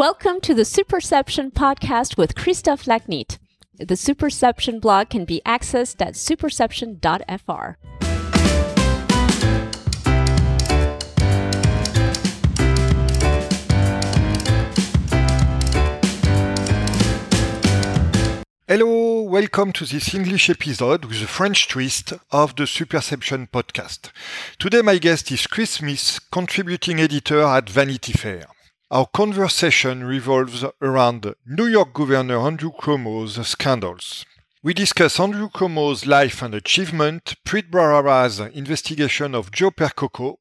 Welcome to the Superception podcast with Christophe Lachnitt. The Superception blog can be accessed at superception.fr. Hello, welcome to this English episode with a French twist of the Superception podcast. Today, my guest is Chris Smith, contributing editor at Vanity Fair. Our conversation revolves around New York Governor Andrew Cuomo's scandals. We discuss Andrew Cuomo's life and achievement, Preet Bharara's investigation of Joe Percoco,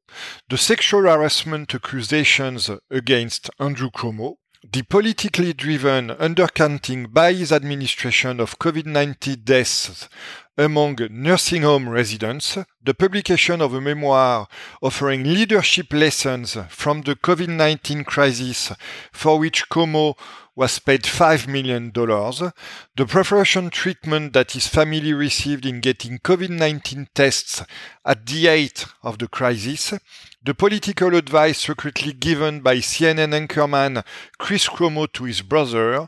the sexual harassment accusations against Andrew Cuomo, the politically driven undercounting by his administration of COVID 19 deaths among nursing home residents, the publication of a memoir offering leadership lessons from the COVID 19 crisis, for which Cuomo was paid $5 million, the preparation treatment that his family received in getting COVID 19 tests at the height of the crisis, the political advice secretly given by CNN anchorman Chris Cuomo to his brother,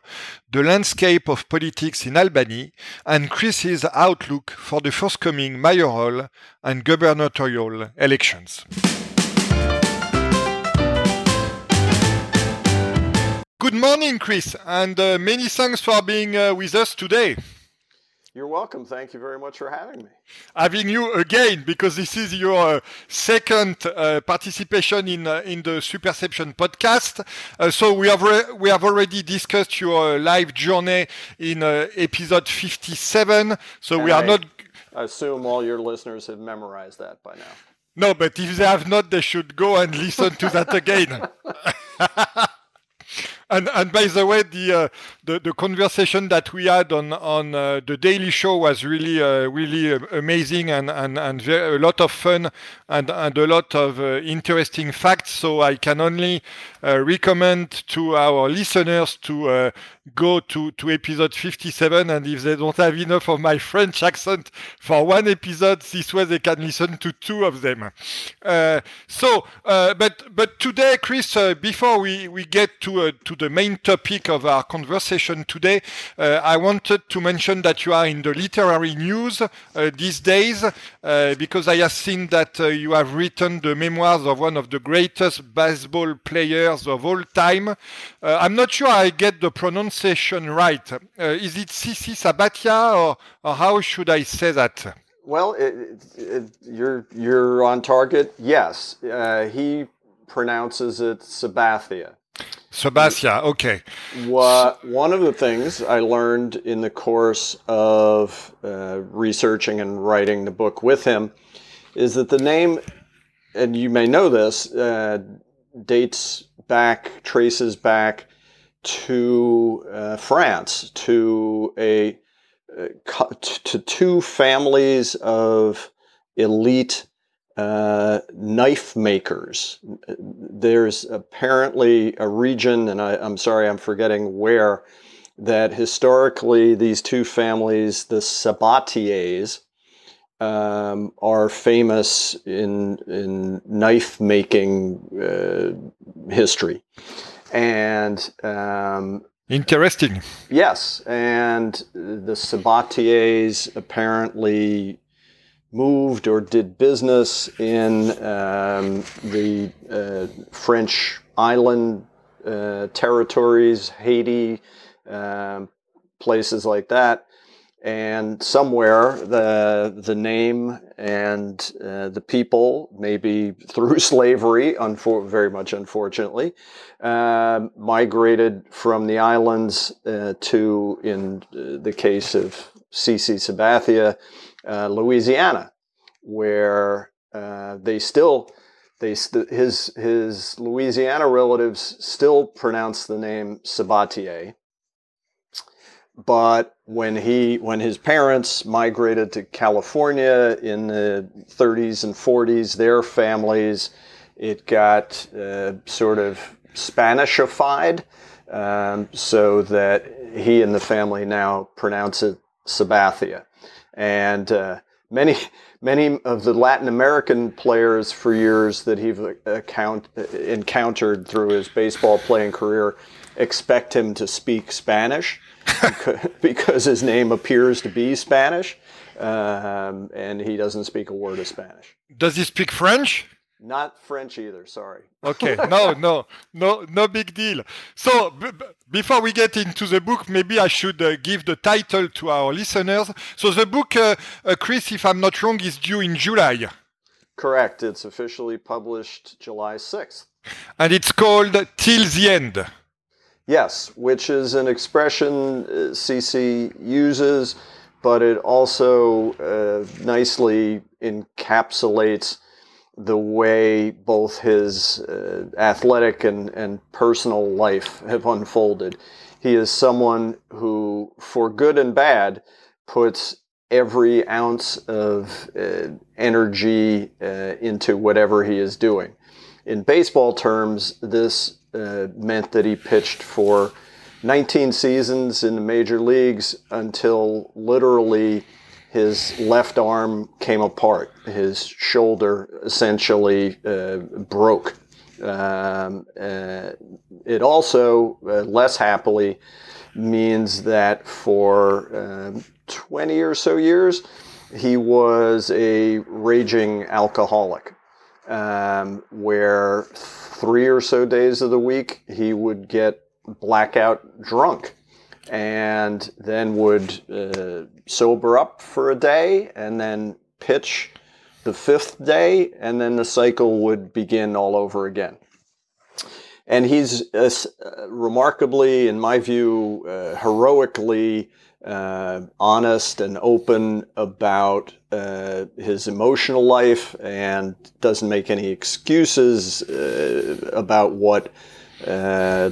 the landscape of politics in Albany, and Chris's outlook for the forthcoming mayoral and gubernatorial elections. Good morning, Chris, and uh, many thanks for being uh, with us today. You're welcome. Thank you very much for having me. Having you again because this is your uh, second uh, participation in uh, in the Superception podcast. Uh, so we have re- we have already discussed your live journey in uh, episode 57. So and we are not I not. assume all your listeners have memorized that by now. No, but if they have not, they should go and listen to that again. And, and by the way, the, uh, the the conversation that we had on on uh, the Daily Show was really uh, really amazing and and and very, a lot of fun and and a lot of uh, interesting facts. So I can only uh, recommend to our listeners to uh, go to to episode 57. And if they don't have enough of my French accent for one episode, this way they can listen to two of them. so, but but today, Chris, before we we get to to the main topic of our conversation today, uh, I wanted to mention that you are in the literary news uh, these days uh, because I have seen that uh, you have written the memoirs of one of the greatest baseball players of all time. Uh, I'm not sure I get the pronunciation right. Uh, is it CC Sabatia or, or how should I say that? Well, it, it, you're you're on target. Yes, he pronounces it Sabathia. Sabathia, okay. What, one of the things I learned in the course of uh, researching and writing the book with him is that the name, and you may know this, uh, dates back, traces back to uh, France, to a uh, to two families of elite uh, knife makers. There's apparently a region, and I, am sorry, I'm forgetting where, that historically these two families, the Sabatiers, um, are famous in in knife making uh, history, and um, interesting. Yes, and the Sabatiers apparently moved or did business in um, the uh, French island uh, territories, Haiti, um, places like that. And somewhere the the name and uh, the people, maybe through slavery, unfor- very much unfortunately, um, migrated from the islands uh, to, in uh, the case of CC Sabathia, uh, Louisiana, where uh, they still they st- his his Louisiana relatives still pronounce the name Sabatier. But when he when his parents migrated to California in the 30s and 40s, their families it got uh, sort of Spanishified, um, so that he and the family now pronounce it Sabathia. And uh, many many of the Latin American players for years that he's account, encountered through his baseball playing career expect him to speak Spanish because his name appears to be Spanish, um, and he doesn't speak a word of Spanish. Does he speak French? Not French either. Sorry. okay. No, no, no, no big deal. So b- b- before we get into the book, maybe I should uh, give the title to our listeners. So the book, uh, uh, Chris, if I'm not wrong, is due in July. Correct. It's officially published July 6th. And it's called Till the End. Yes, which is an expression CC uses, but it also uh, nicely encapsulates the way both his uh, athletic and, and personal life have unfolded. He is someone who, for good and bad, puts every ounce of uh, energy uh, into whatever he is doing. In baseball terms, this uh, meant that he pitched for 19 seasons in the major leagues until literally his left arm came apart. His shoulder essentially uh, broke. Um, uh, it also, uh, less happily, means that for um, 20 or so years, he was a raging alcoholic, um, where three or so days of the week he would get blackout drunk and then would uh, sober up for a day and then pitch the fifth day, and then the cycle would begin all over again. And he's uh, remarkably, in my view, uh, heroically uh, honest and open about uh, his emotional life and doesn't make any excuses uh, about what uh,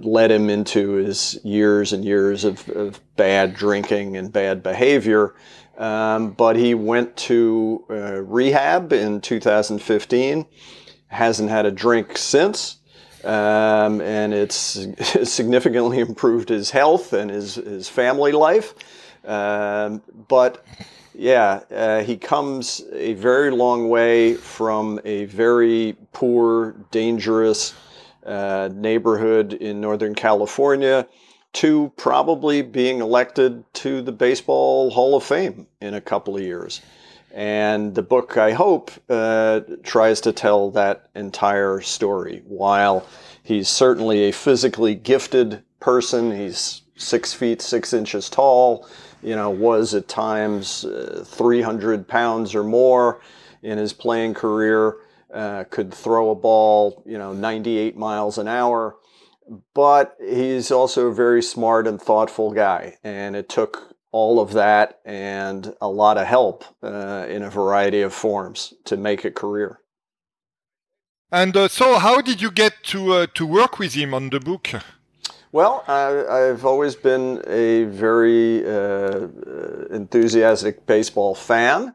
led him into his years and years of, of bad drinking and bad behavior. Um, but he went to uh, rehab in 2015, hasn't had a drink since. Um, and it's, it's, significantly improved his health and his, his family life. Um, but yeah, uh, he comes a very long way from a very poor, dangerous, uh, neighborhood in Northern California to probably being elected to the Baseball Hall of Fame in a couple of years. And the book, I hope, uh, tries to tell that entire story. While he's certainly a physically gifted person, he's six feet six inches tall, you know, was at times uh, 300 pounds or more in his playing career uh, could throw a ball, you know, 98 miles an hour. But he's also a very smart and thoughtful guy. And it took all of that and a lot of help uh, in a variety of forms to make a career. And uh, so, how did you get to uh, to work with him on the book? Well, I, have always been a very uh, enthusiastic baseball fan,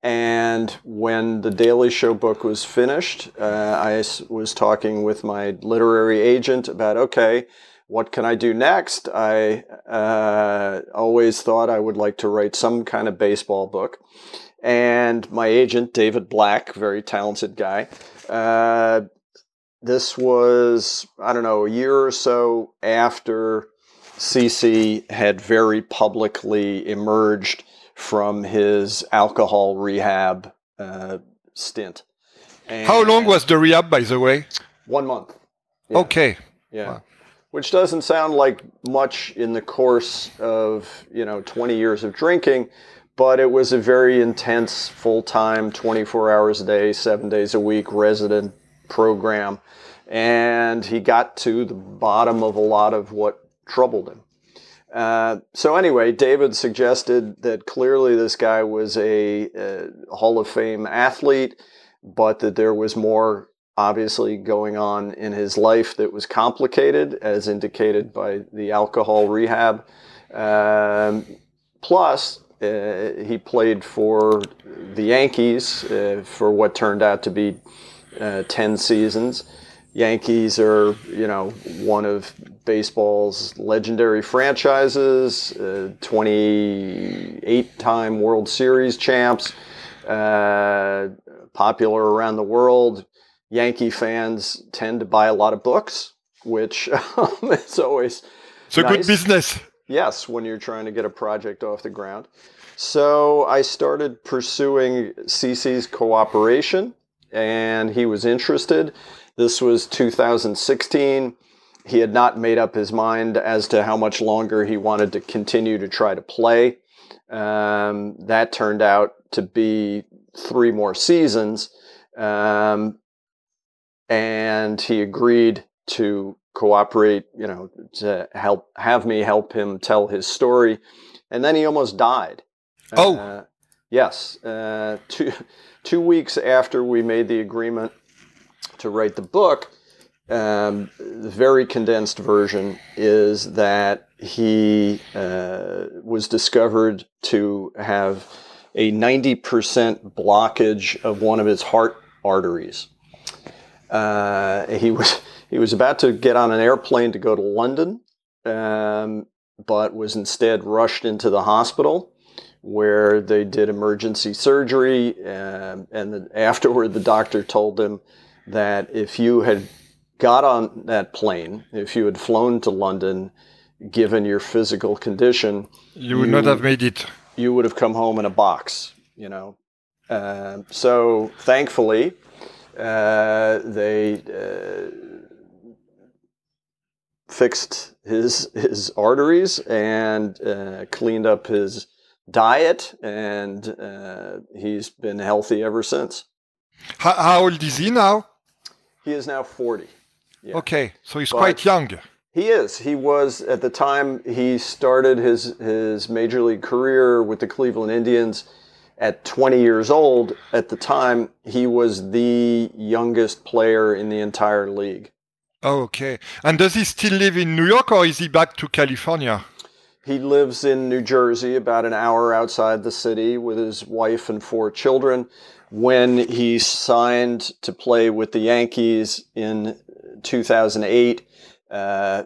and when the Daily Show book was finished, uh, I was talking with my literary agent about okay, what can I do next? I uh, always thought I would like to write some kind of baseball book. And my agent, David Black, very talented guy, uh, this was, I don't know, a year or so after CC had very publicly emerged from his alcohol rehab uh, stint. And How long was the rehab, by the way? One month. Yeah. Okay. Yeah. Wow. Which doesn't sound like much in the course of, you know, 20 years of drinking, but it was a very intense, full time, 24 hours a day, seven days a week resident program. And he got to the bottom of a lot of what troubled him. Uh, so anyway, David suggested that clearly this guy was a, a, Hall of Fame athlete, but that there was more obviously going on in his life that was complicated, as indicated by the alcohol rehab. Um, plus, uh, he played for the Yankees uh, for what turned out to be uh, 10 seasons. Yankees are, you know, one of baseball's legendary franchises, uh, 28 time World Series champs, uh, popular around the world. Yankee fans tend to buy a lot of books. which um, is always it's a nice. good business. Yes, when you're trying to get a project off the ground. So I started pursuing CC's cooperation, and he was interested. This was 2016. He had not made up his mind as to how much longer he wanted to continue to try to play. Um, that turned out to be three more seasons. Um, and he agreed to cooperate, you know, to help have me help him tell his story. And then he almost died. Oh, Uh, yes. Uh, two two weeks after we made the agreement to write the book, um, the very condensed version is that he uh, was discovered to have a 90% blockage of one of his heart arteries. Uh, he was he was about to get on an airplane to go to London, um, but was instead rushed into the hospital where they did emergency surgery. Um, and the, afterward, the doctor told him that if you had got on that plane, if you had flown to London, given your physical condition, you would not have made it. you would have come home in a box, you know. Um so thankfully, uh, they uh, fixed his his arteries and uh, cleaned up his diet, and uh, he's been healthy ever since. How, how old is he now? He is now forty. Yeah. Okay, so he's But- quite young. He is. He was at the time he started his his major league career with the Cleveland Indians at 20 years old. At the time, he was the youngest player in the entire league. Okay, and does he still live in New York or is he back to California? He lives in New Jersey, about an hour outside the city, with his wife and four children. When he signed to play with the Yankees in 2008, uh,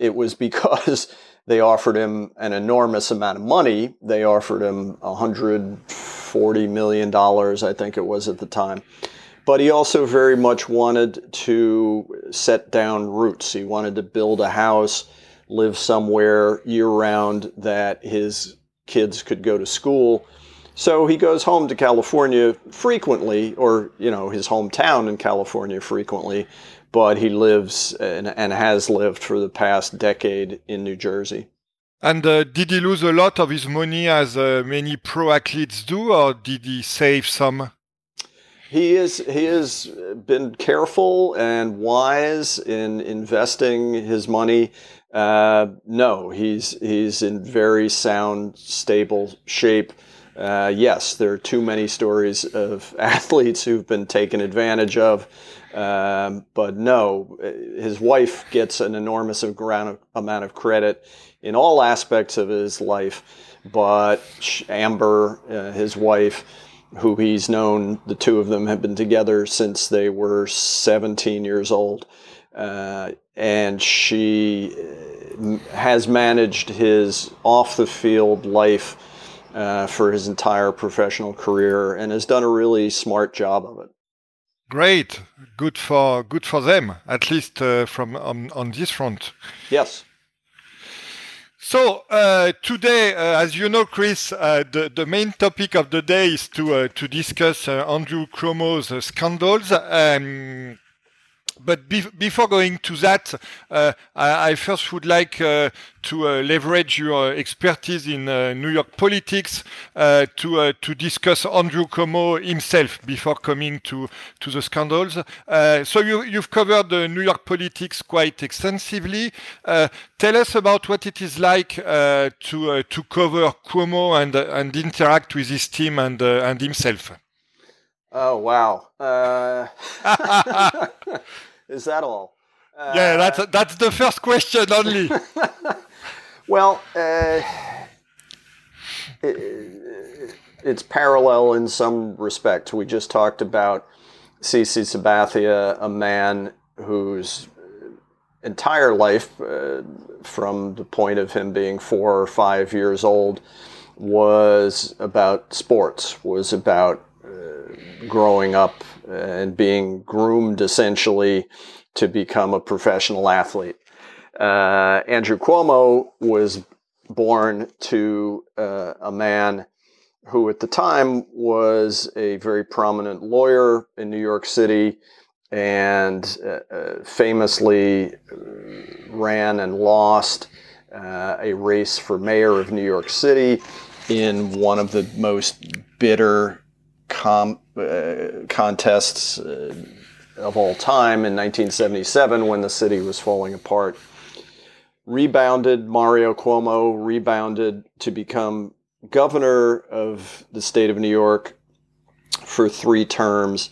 it was because they offered him an enormous amount of money. They offered him 140 million dollars, I think it was at the time. But he also very much wanted to set down roots. He wanted to build a house live somewhere year round that his kids could go to school. So he goes home to California frequently, or, you know, his hometown in California frequently, but he lives and, and has lived for the past decade in New Jersey. And uh, did he lose a lot of his money as uh, many pro athletes do, or did he save some? He is he has been careful and wise in investing his money. Uh, no, he's he's in very sound, stable shape. Uh, yes, there are too many stories of athletes who've been taken advantage of, um, but no, his wife gets an enormous amount of, credit in all aspects of his life. But Amber, uh, his wife, who he's known, the two of them have been together since they were 17 years old. Uh, and she uh, has managed his off the field life uh, for his entire professional career and has done a really smart job of it. Great, good for good for them, at least uh, from on, on this front. Yes. So uh, today, uh, as you know, Chris, uh, the, the main topic of the day is to uh, to discuss uh, Andrew Cuomo's scandals. Um, but bef- before going to that, uh, I, I first would like uh, to uh, leverage your expertise in uh, New York politics uh, to uh, to discuss Andrew Cuomo himself before coming to to the scandals. Uh, so you you've covered the New York politics quite extensively. Uh, tell us about what it is like uh, to uh, to cover Cuomo and and interact with his team and uh, and himself. Oh, wow. Uh, is that all? Uh, yeah, that's that's the first question only. Well, uh, it, it's parallel in some respect. We just talked about CC Sabathia, a man whose entire life, uh, from the point of him being four or five years old, was about sports, was about uh, growing up and being groomed essentially to become a professional athlete. Uh, Andrew Cuomo was born to uh, a man who, at the time, was a very prominent lawyer in New York City and uh, uh famously ran and lost uh, a race for mayor of New York City in one of the most bitter com- uh, contests of all time in 1977 when the city was falling apart rebounded, Mario Cuomo rebounded to become governor of the state of New York for three terms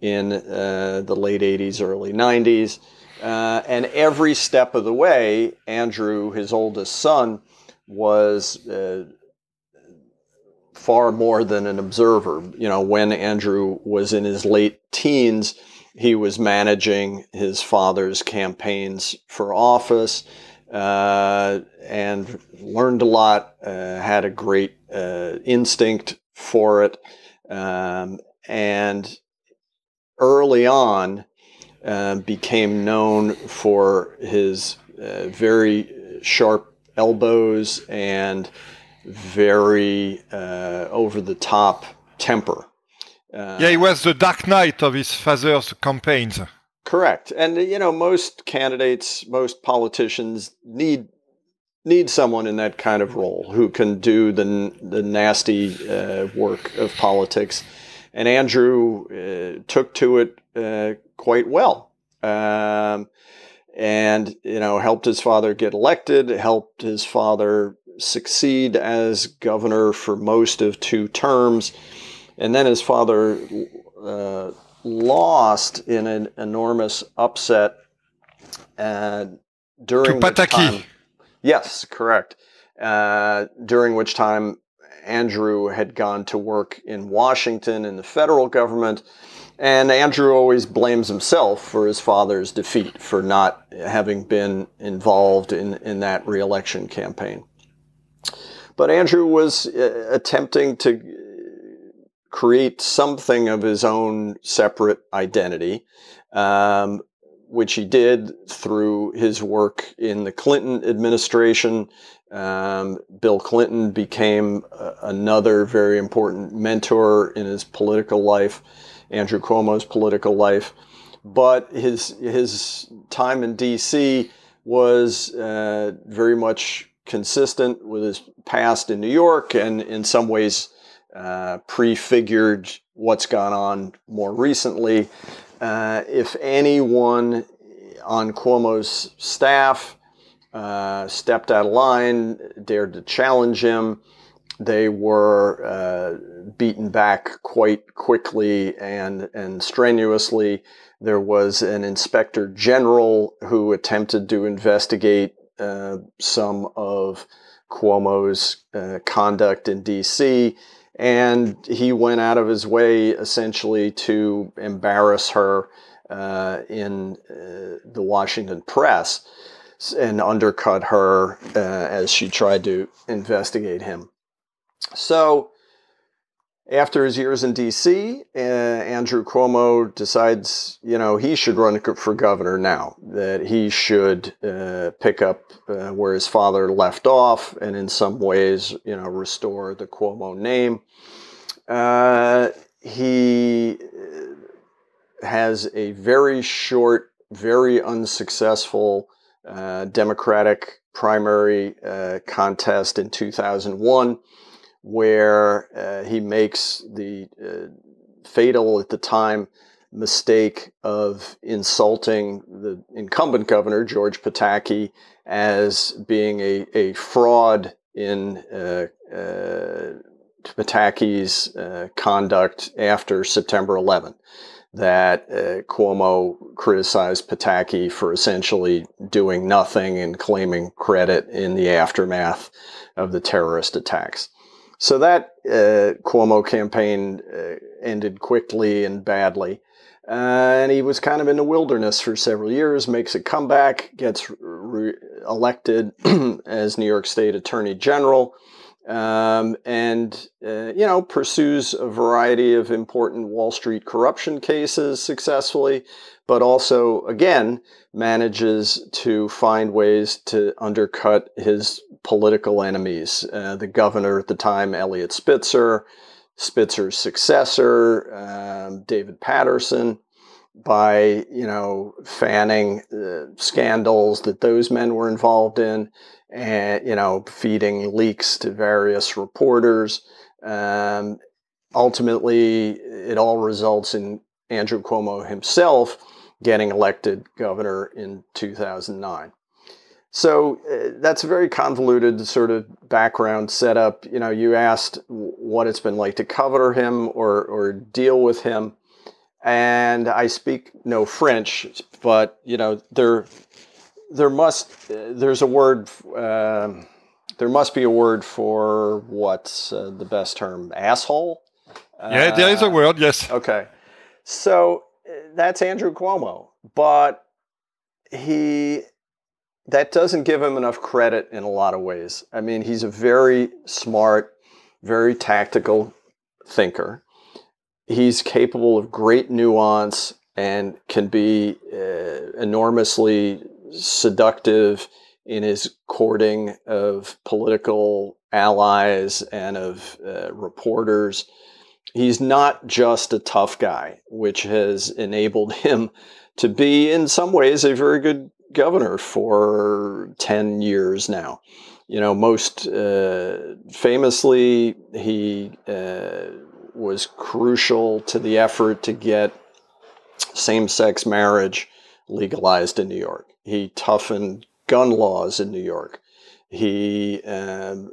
in uh, the late 80s, early 90s. Uh, and every step of the way, Andrew, his oldest son, was uh, far more than an observer. You know, when Andrew was in his late teens, he was managing his father's campaigns for office uh, and learned a lot, uh, had a great uh, instinct for it. Um, and early on, uh, became known for his uh, very sharp elbows and very uh, over the top temper. yeah, he was the dark knight of his father's campaigns. Correct. And you know, most candidates, most politicians need need someone in that kind of role who can do the the nasty uh, work of politics. And Andrew uh, took to it uh, quite well, um, and you know, helped his father get elected, helped his father succeed as governor for most of two terms, and then his father uh, lost in an enormous upset uh, during to Pataki. Time, yes, correct. Uh, during which time Andrew had gone to work in Washington in the federal government. And Andrew always blames himself for his father's defeat, for not having been involved in, in that reelection campaign. But Andrew was uh, attempting to create something of his own separate identity, um, which he did through his work in the Clinton administration. Um, Bill Clinton became uh, another very important mentor in his political life, Andrew Cuomo's political life. But his his time in D.C. was uh, very much consistent with his past in New York, and in some ways uh, prefigured what's gone on more recently. Uh, if anyone on Cuomo's staff uh, stepped out of line, dared to challenge him, they were uh, beaten back quite quickly and, and strenuously. There was an inspector general who attempted to investigate uh, some of Cuomo's uh, conduct in D.C and he went out of his way essentially to embarrass her uh, in uh, the Washington press and undercut her uh, as she tried to investigate him. So, after his years in D.C., uh, Andrew Cuomo decides, you know, he should run for governor now. That he should uh, pick up uh, where his father left off, and in some ways, you know, restore the Cuomo name. Uh, he has a very short, very unsuccessful uh, Democratic primary uh, contest in 2001 where uh, he makes the uh, fatal at the time mistake of insulting the incumbent governor, George Pataki, as being a, a fraud in uh, uh Pataki's uh, conduct after September 11. That uh, Cuomo criticized Pataki for essentially doing nothing and claiming credit in the aftermath of the terrorist attacks. So that uh, Cuomo campaign uh, ended quickly and badly. Uh, and he was kind of in the wilderness for several years, makes a comeback, gets re- elected as New York State Attorney General, um, and uh, you know pursues a variety of important Wall Street corruption cases successfully, but also again manages to find ways to undercut his political enemies. Uh, the governor at the time, Eliot Spitzer, Spitzer's successor, um, David Paterson, by you know fanning uh, scandals that those men were involved in, and you know feeding leaks to various reporters. Um, ultimately, it all results in Andrew Cuomo himself getting elected governor in 2009. So uh, that's a very convoluted sort of background setup. You know, you asked what it's been like to cover him or, or deal with him. And I speak no French, but, you know, there, there must, uh, there's a word, uh, there must be a word for what's uh, the best term? Asshole? Yeah, there is a uh, word, yes. Okay. So that's Andrew Cuomo. But he that doesn't give him enough credit in a lot of ways. I mean, he's a very smart, very tactical thinker. He's capable of great nuance and can be uh, enormously seductive in his courting of political allies and of uh, reporters. He's not just a tough guy, which has enabled him to be, in some ways, a very good governor for 10 years now. You know, most uh, famously, he uh, was crucial to the effort to get same sex marriage legalized in New York. He toughened gun laws in New York. He um,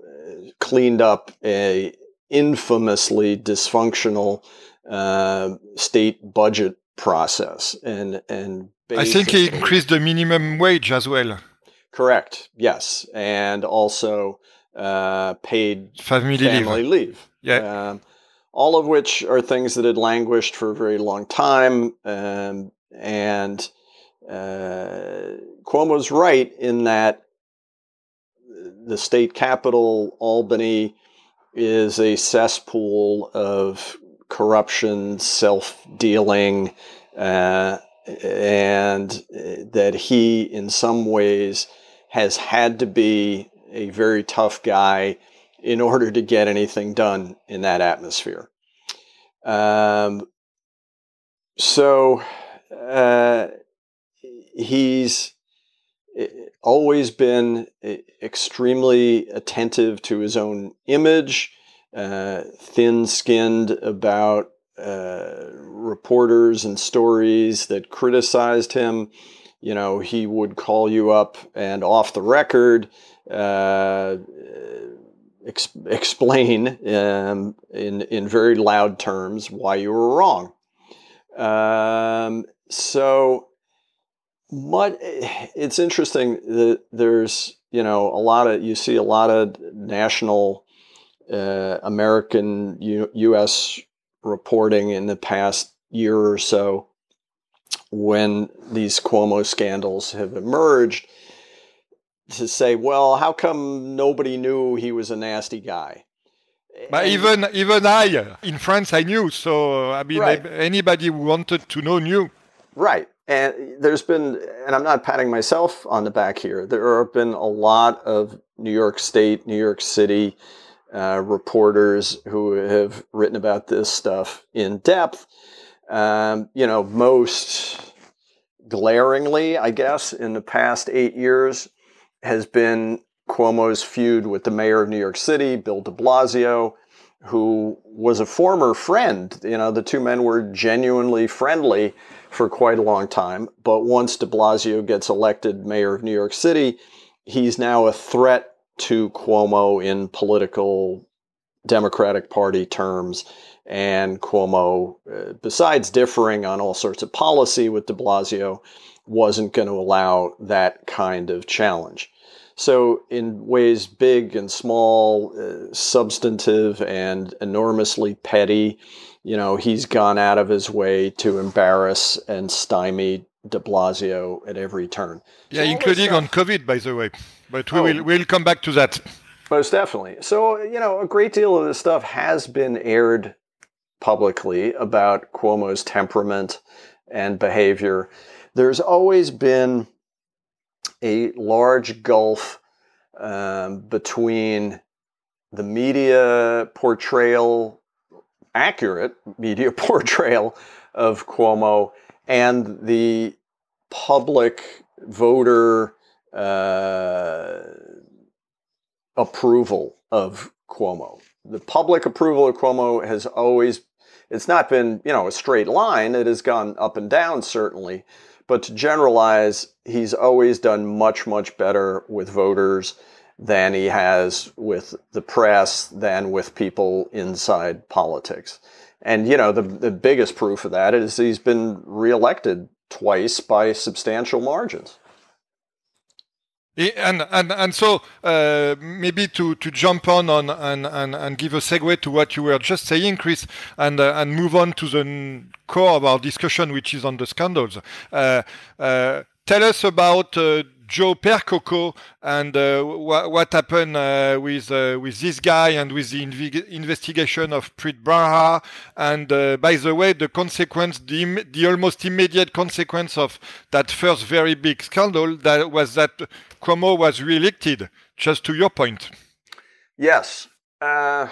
cleaned up a infamously dysfunctional uh, state budget process and and I think he increased the minimum wage as well. Correct. Yes, and also uh, paid family, family leave. leave. Yeah. Um, all of which are things that had languished for a very long time, um, and uh, Cuomo's right in that the state capital, Albany, is a cesspool of corruption, self dealing, uh, and that he, in some ways, has had to be a very tough guy in order to get anything done in that atmosphere. Um, so uh, he's always been eh, extremely attentive to his own image, uh, thin skinned about uh, reporters and stories that criticized him. You know, he would call you up and off the record uh, ex- explain um, in in very loud terms why you were wrong. Um, so, what it's interesting that there's you know a lot of you see a lot of national uh, American U- U.S reporting in the past year or so when these Cuomo scandals have emerged to say, well, how come nobody knew he was a nasty guy? But and, even even I in France I knew. So I mean, right. anybody who wanted to know knew. Right. And there's been, and I'm not patting myself on the back here. There have been a lot of New York State, New York City, uh, reporters who have written about this stuff in depth. Um, you know, most glaringly, I guess, in the past eight years has been Cuomo's feud with the mayor of New York City, Bill de Blasio, who was a former friend. You know, the two men were genuinely friendly for quite a long time. But once de Blasio gets elected mayor of New York City, he's now a threat to Cuomo in political Democratic Party terms. And Cuomo, uh, besides differing on all sorts of policy with de Blasio, wasn't going to allow that kind of challenge. So, in ways big and small, uh, substantive and enormously petty, you know, he's gone out of his way to embarrass and stymie de Blasio at every turn. Yeah, so including on COVID, by the way. But we oh. will we'll come back to that. Most definitely. So, you know, a great deal of this stuff has been aired publicly about Cuomo's temperament and behavior. There's always been a large gulf um, between the media portrayal, accurate media portrayal of Cuomo, and the public voter uh, approval of Cuomo. The public approval of Cuomo has always, it's not been, you know, a straight line. It has gone up and down, certainly. But to generalize, he's always done much, much better with voters than he has with the press, than with people inside politics. And, you know, the, the biggest proof of that is he's been reelected twice by substantial margins. And, and, and so uh, maybe to, to jump on, on and, and, and give a segue to what you were just saying, Chris, and, uh, and move on to the core of our discussion, which is on the scandals. Uh, uh tell us about uh, Joe Percoco and uh, wh- what happened uh, with uh, with this guy and with the inv- investigation of Preet Bharara. And uh, by the way, the consequence, the, Im- the almost immediate consequence of that first very big scandal, that was that Cuomo was re-elected. Just to your point. Yes, uh,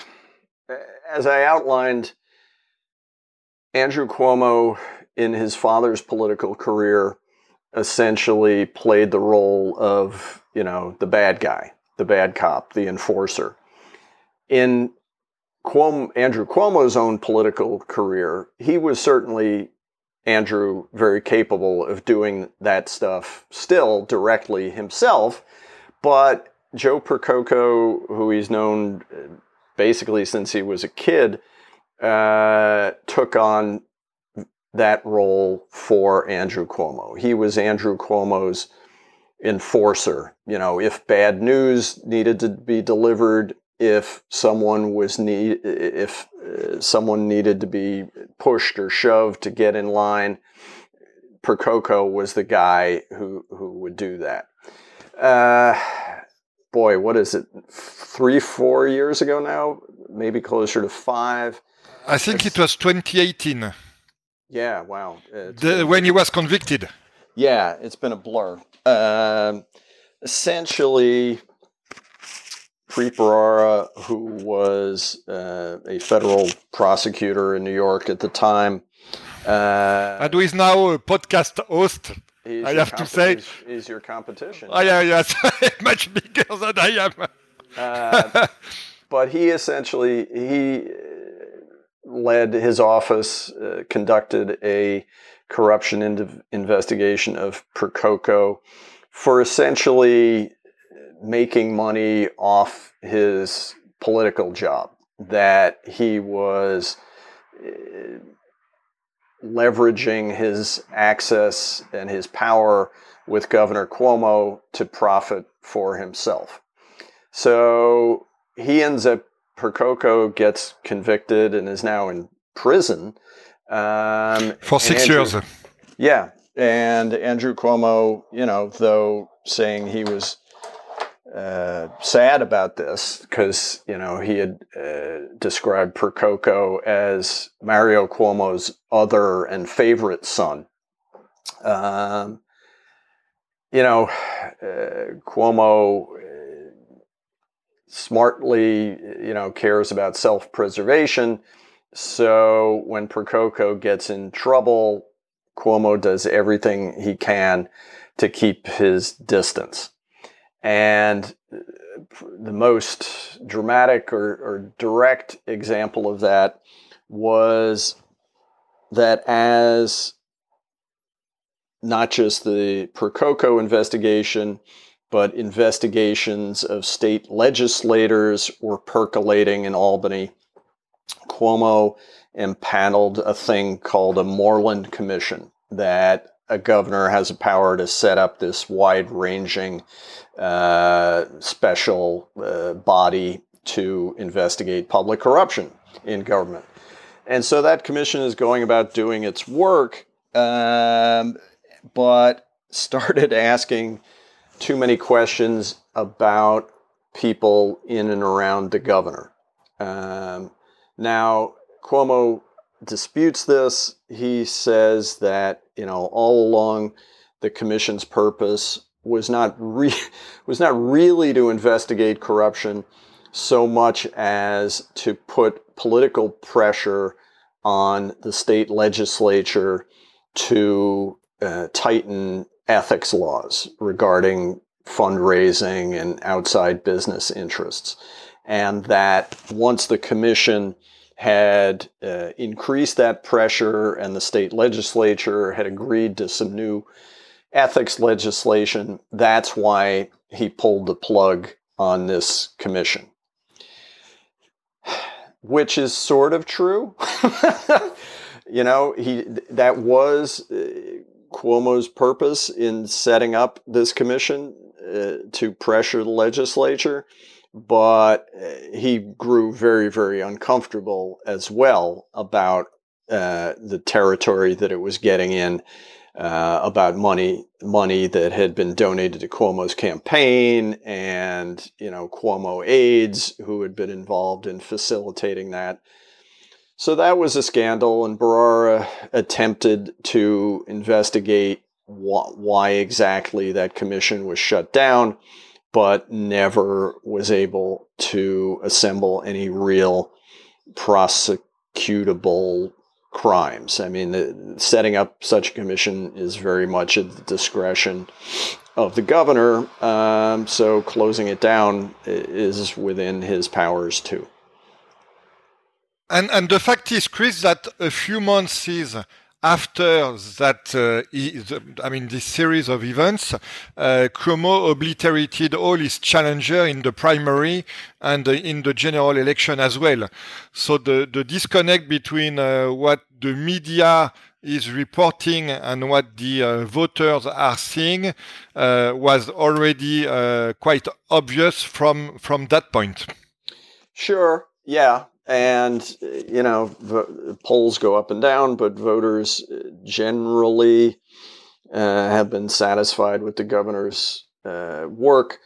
as I outlined, Andrew Cuomo in his father's political career essentially played the role of, you know, the bad guy, the bad cop, the enforcer. In Cuomo, Andrew Cuomo's own political career, he was certainly Andrew very capable of doing that stuff still directly himself, but Joe Percoco, who he's known uh, basically since he was a kid, uh, took on that role for Andrew Cuomo. He was Andrew Cuomo's enforcer. You know, if bad news needed to be delivered, if someone was need, if uh, someone needed to be pushed or shoved to get in line, Percoco was the guy who who would do that. Uh, boy, what is it? Three, four years ago now, maybe closer to five. I think it was 2018. Yeah, wow. The, when he was convicted. Yeah, it's been a blur. Uh, essentially, Preet Bharara, who was uh, a federal prosecutor in New York at the time, uh, and who is now a podcast host. I have to say, he's, he's, your competition. Oh, yeah, yes, much bigger than I am. uh, but he essentially he led his office, uh, conducted a corruption in- investigation of Percoco for essentially making money off his political job. That he was uh, leveraging his access and his power with Governor Cuomo to profit for himself. So he ends up Percoco gets convicted and is now in prison. Um, For six Andrew, years. Yeah. And Andrew Cuomo, you know, though saying he was uh, sad about this because, you know, he had uh, described Percoco as Mario Cuomo's other and favorite son. Um, you know, uh, Cuomo smartly, you know, cares about self-preservation. So when Percoco gets in trouble, Cuomo does everything he can to keep his distance. And uh, the most dramatic or, or direct example of that was that as not just the Percoco investigation, but investigations of state legislators were percolating in Albany. Cuomo impaneled a thing called a Moreland Commission that a governor has a power to set up this wide ranging uh, special uh, body to investigate public corruption in government. And so that commission is going about doing its work, um, but started asking too many questions about people in and around the governor. Um, now, Cuomo disputes this. He says that you know all along the commission's purpose was not re- was not really to investigate corruption so much as to put political pressure on the state legislature to uh, tighten ethics laws regarding fundraising and outside business interests. And that once the commission had uh, increased that pressure and the state legislature had agreed to some new ethics legislation, that's why he pulled the plug on this commission. Which is sort of true. you know, he that was uh, Cuomo's purpose in setting up this commission uh, to pressure the legislature, but uh, he grew very, very uncomfortable as well about uh, the territory that it was getting in, uh, about money money that had been donated to Cuomo's campaign, and you know Cuomo aides who had been involved in facilitating that. So that was a scandal, and Bharara attempted to investigate why exactly that commission was shut down, but never was able to assemble any real prosecutable crimes. I mean, the, setting up such a commission is very much at the discretion of the governor, um, so closing it down is within his powers too. And and the fact is, Chris, that a few months is after that, uh, I mean, this series of events, uh, Cuomo obliterated all his challenger in the primary and uh, in the general election as well. So the, the disconnect between uh, what the media is reporting and what the uh, voters are seeing uh, was already uh, quite obvious from from that point. Sure. Yeah and you know polls go up and down but voters generally uh, have been satisfied with the governor's uh, work.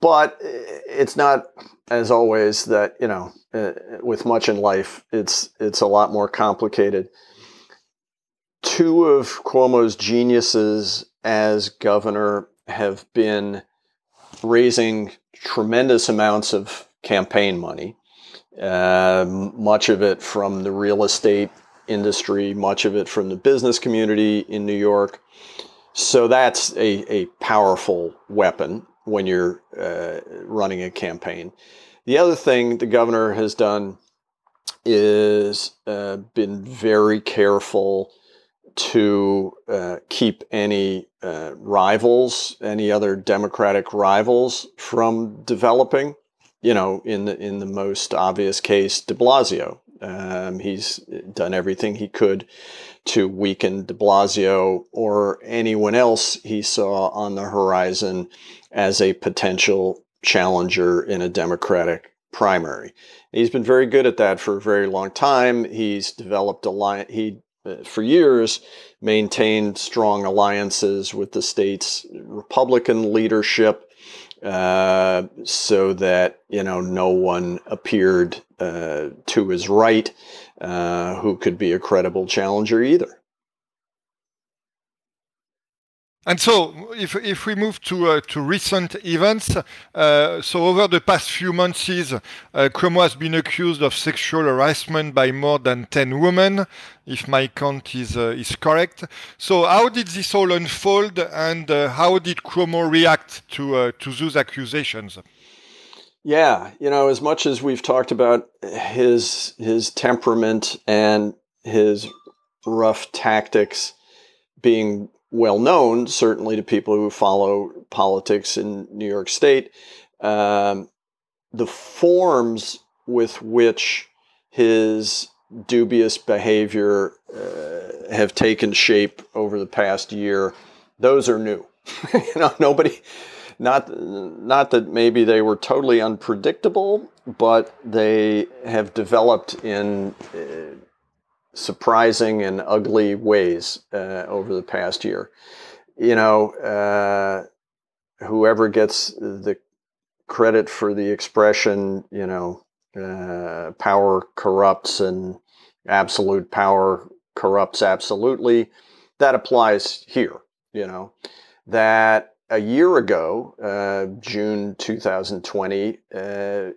But it's not as always that you know uh, with much in life it's it's a lot more complicated. Two of cuomo's geniuses as governor have been raising tremendous amounts of campaign money uh, much of it from the real estate industry, much of it from the business community in New York. So that's a, a powerful weapon when you're uh, running a campaign. The other thing the governor has done is uh, been very careful to uh, keep any uh, rivals, any other Democratic rivals, from developing you know, in the in the most obvious case, De Blasio. Um, he's done everything he could to weaken De Blasio or anyone else he saw on the horizon as a potential challenger in a Democratic primary. He's been very good at that for a very long time. He's developed alliance. He uh, for years maintained strong alliances with the state's Republican leadership uh, so that you know no one appeared uh, to his right uh, who could be a credible challenger either. And so, if, if we move to, uh, to recent events, uh, so over the past few months, uh, Cuomo has been accused of sexual harassment by more than 10 women, if my count is, uh, is correct. So, how did this all unfold, and uh, how did Cuomo react to, uh, to those accusations? Yeah, you know, as much as we've talked about his his temperament and his rough tactics being well known, certainly to people who follow politics in New York State. Um, the forms with which his dubious behavior uh, have taken shape over the past year, those are new. you know, nobody, not not that maybe they were totally unpredictable, but they have developed in uh, surprising and ugly ways uh, over the past year. You know, uh, whoever gets the credit for the expression, you know, uh, power corrupts and absolute power corrupts absolutely. That applies here, you know, that a year ago, uh, June 2020, uh,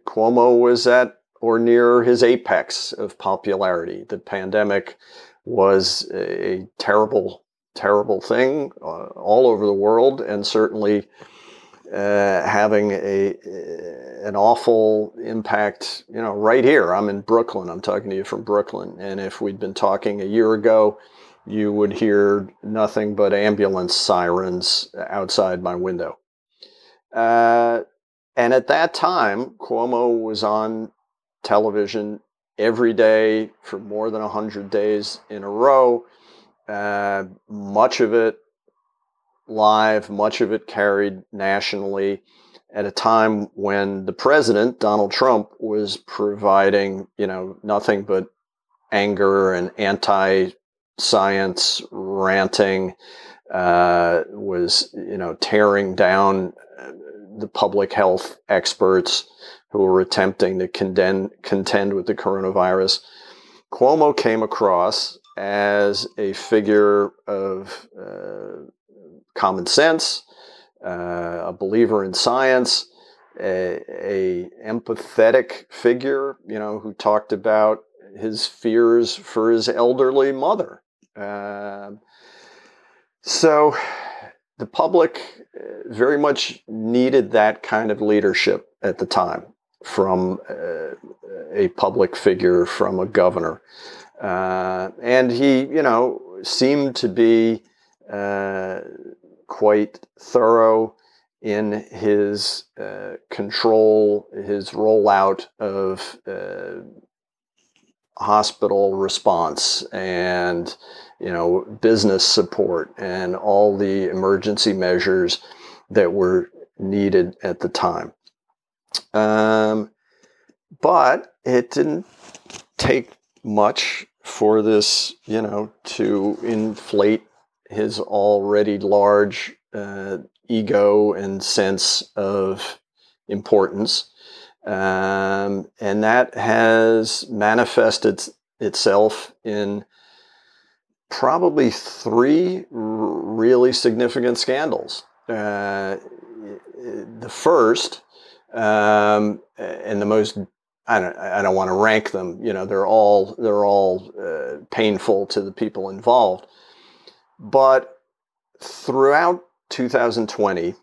Cuomo was at or near his apex of popularity. The pandemic was a terrible, terrible thing uh, all over the world, and certainly uh, having a an awful impact. You know, right here. I'm in Brooklyn. I'm talking to you from Brooklyn, and if we'd been talking a year ago, you would hear nothing but ambulance sirens outside my window. Uh, and at that time, Cuomo was on television every day for more than 100 days in a row. Uh, much of it live, much of it carried nationally at a time when the president, Donald Trump, was providing, you know, nothing but anger and anti science ranting, uh, was, you know, tearing down uh, the public health experts who were attempting to contend, contend with the coronavirus. Cuomo came across as a figure of uh, common sense, uh, a believer in science, a, a, empathetic figure, you know, who talked about his fears for his elderly mother. Uh, so the public uh, very much needed that kind of leadership at the time from uh, a public figure, from a governor. Uh, and he, you know, seemed to be uh, quite thorough in his uh, control, his rollout of uh, hospital response and you know business support and all the emergency measures that were needed at the time. Um, but it didn't take much for this, you know, to inflate his already large uh, ego and sense of importance. Um, and that has manifested itself in probably three really significant scandals. Uh, the first, um, and the most I don't, I don't want to rank them. You know, they're all they're all uh, painful to the people involved. But throughout 2020,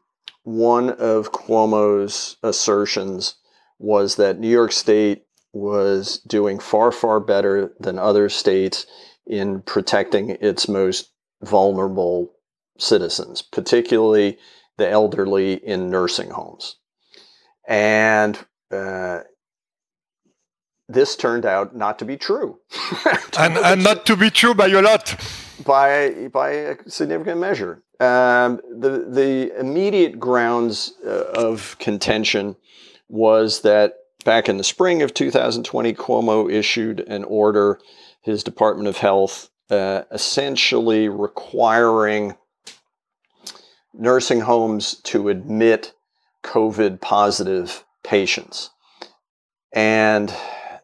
one of Cuomo's assertions was that New York State was doing far, far better than other states in protecting its most vulnerable citizens, particularly the elderly in nursing homes. And uh, this turned out not to be true. and, and not to be true by a lot by by a significant measure. Um, the the immediate grounds uh, of contention was that back in the spring of 2020, Cuomo issued an order, his Department of Health, uh, essentially requiring nursing homes to admit COVID positive patients, and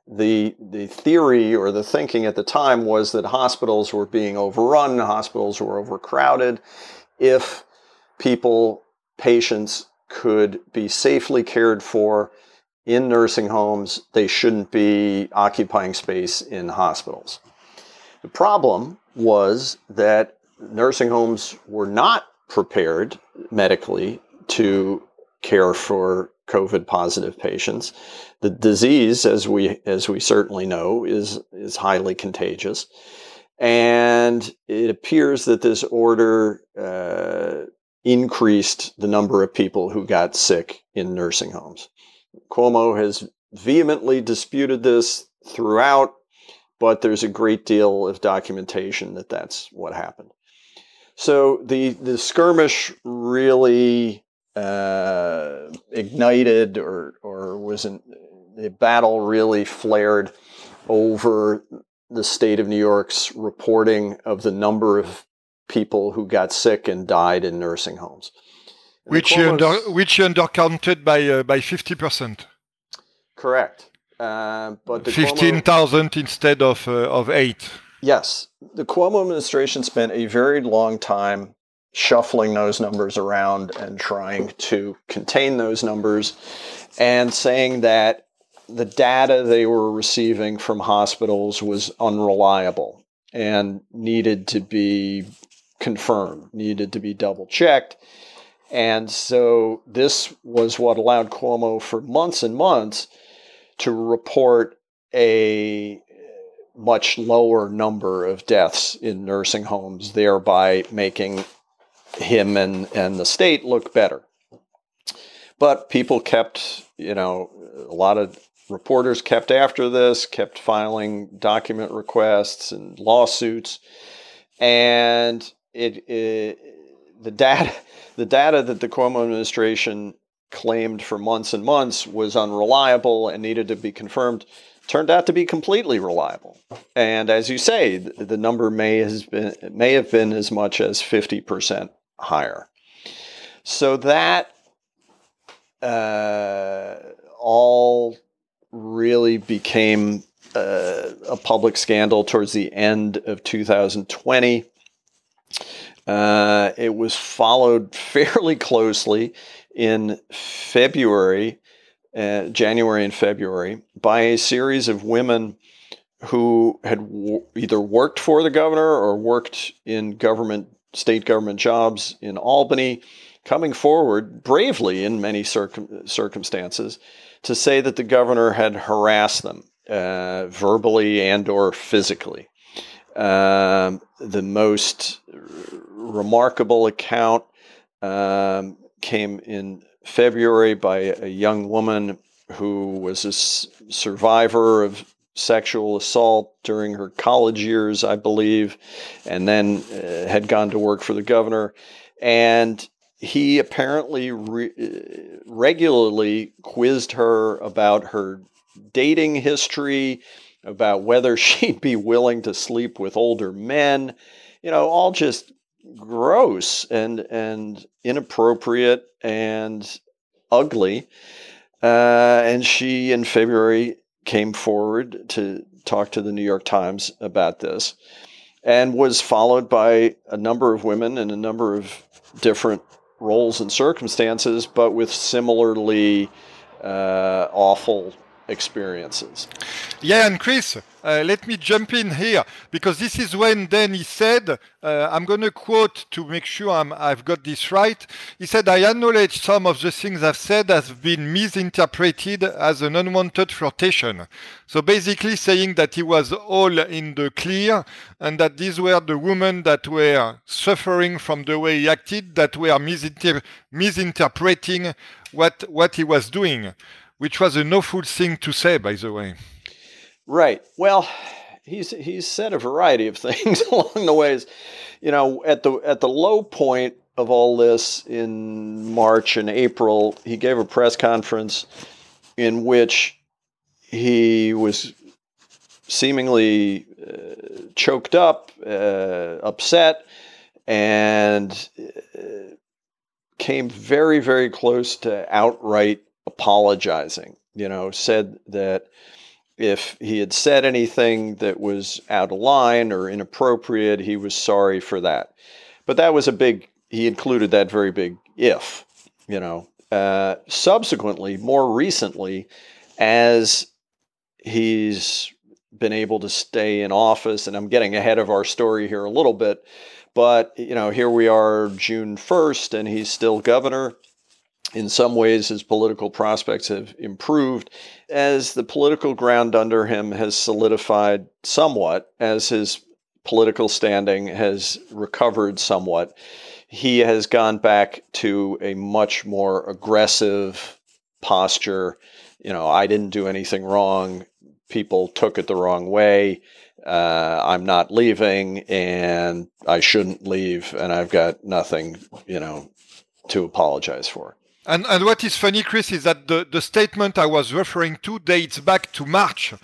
the the theory or the thinking at the time was that hospitals were being overrun, hospitals were overcrowded. If people, patients could be safely cared for in nursing homes, they shouldn't be occupying space in hospitals. The problem was that nursing homes were not prepared medically to care for COVID positive patients. The disease, as we as we certainly know, is is highly contagious, and it appears that this order uh, increased the number of people who got sick in nursing homes. Cuomo has vehemently disputed this throughout, but there's a great deal of documentation that that's what happened. So the the skirmish really uh, ignited or or was not the battle really flared over the state of New York's reporting of the number of people who got sick and died in nursing homes. which he under, which undercounted by uh, by fifty percent. Correct, uh, but fifteen thousand instead of uh, of eight. Yes, the Cuomo administration spent a very long time shuffling those numbers around and trying to contain those numbers, and saying that the data they were receiving from hospitals was unreliable and needed to be confirmed, needed to be double checked. And so this was what allowed Cuomo for months and months to report a much lower number of deaths in nursing homes, thereby making him and, and the state look better. But people kept, you know, a lot of reporters kept after this, kept filing document requests and lawsuits, and it, it the data the data that the Cuomo administration claimed for months and months was unreliable and needed to be confirmed turned out to be completely reliable. And as you say, the number may has been may have been as much as 50% higher. So that uh, all really became uh, a public scandal towards the end of 2020. Uh, it was followed fairly closely in February, uh, January and February, by a series of women who had w- either worked for the governor or worked in government, state government jobs in Albany, coming forward bravely in many circum- circumstances to say that the governor had harassed them uh, verbally and or physically. Um, the most remarkable account um, came in February by a young woman who was a s- survivor of sexual assault during her college years, I believe, and then uh, had gone to work for the governor. And he apparently re- uh, regularly quizzed her about her dating history, about whether she'd be willing to sleep with older men, you know, all just gross and and inappropriate and ugly. Uh, and she, in February, came forward to talk to the New York Times about this, and was followed by a number of women in a number of different roles and circumstances, but with similarly uh, awful experiences. Yeah, and Chris, uh, let me jump in here because this is when then he said, uh, I'm going to quote to make sure i have got this right. He said, I acknowledge some of the things I've said have been misinterpreted as an unwanted flirtation. So basically saying that he was all in the clear and that these were the women that were suffering from the way he acted, that were misinter- misinterpreting what, what he was doing which was an awful thing to say, by the way. Right. Well, he's he's said a variety of things along the ways. You know, at the at the low point of all this in March and April, he gave a press conference in which he was seemingly uh, choked up, uh, upset, and uh, came very, very close to outright apologizing. You know, said that if he had said anything that was out of line or inappropriate, he was sorry for that. But that was a big, he included that very big if, you know. Uh, subsequently, more recently, as he's been able to stay in office, and I'm getting ahead of our story here a little bit, but, you know, here we are June 1st, and he's still governor in some ways, his political prospects have improved as the political ground under him has solidified somewhat, as his political standing has recovered somewhat. He has gone back to a much more aggressive posture. You know, I didn't do anything wrong. People took it the wrong way. Uh, I'm not leaving and I shouldn't leave and I've got nothing, you know, to apologize for. And, and what is funny, Chris, is that the, the statement I was referring to dates back to March.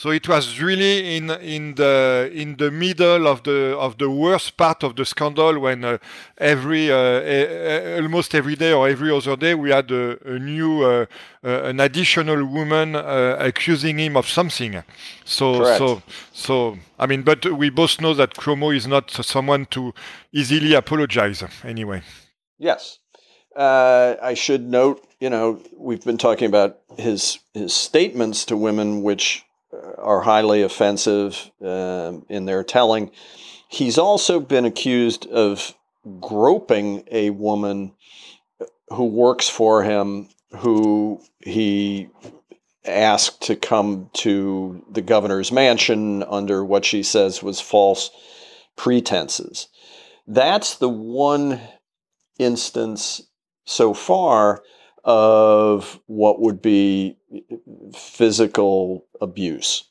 So it was really in in the in the middle of the of the worst part of the scandal when uh, every uh, almost every day or every other day we had a, a new uh, uh an additional woman uh, accusing him of something. So Correct. so so I mean, but we both know that Cuomo is not someone to easily apologize anyway. Yes. Uh, I should note, you know, we've been talking about his his statements to women, which are highly offensive uh, in their telling. He's also been accused of groping a woman who works for him, who he asked to come to the governor's mansion under what she says was false pretenses. That's the one instance so far of what would be physical abuse.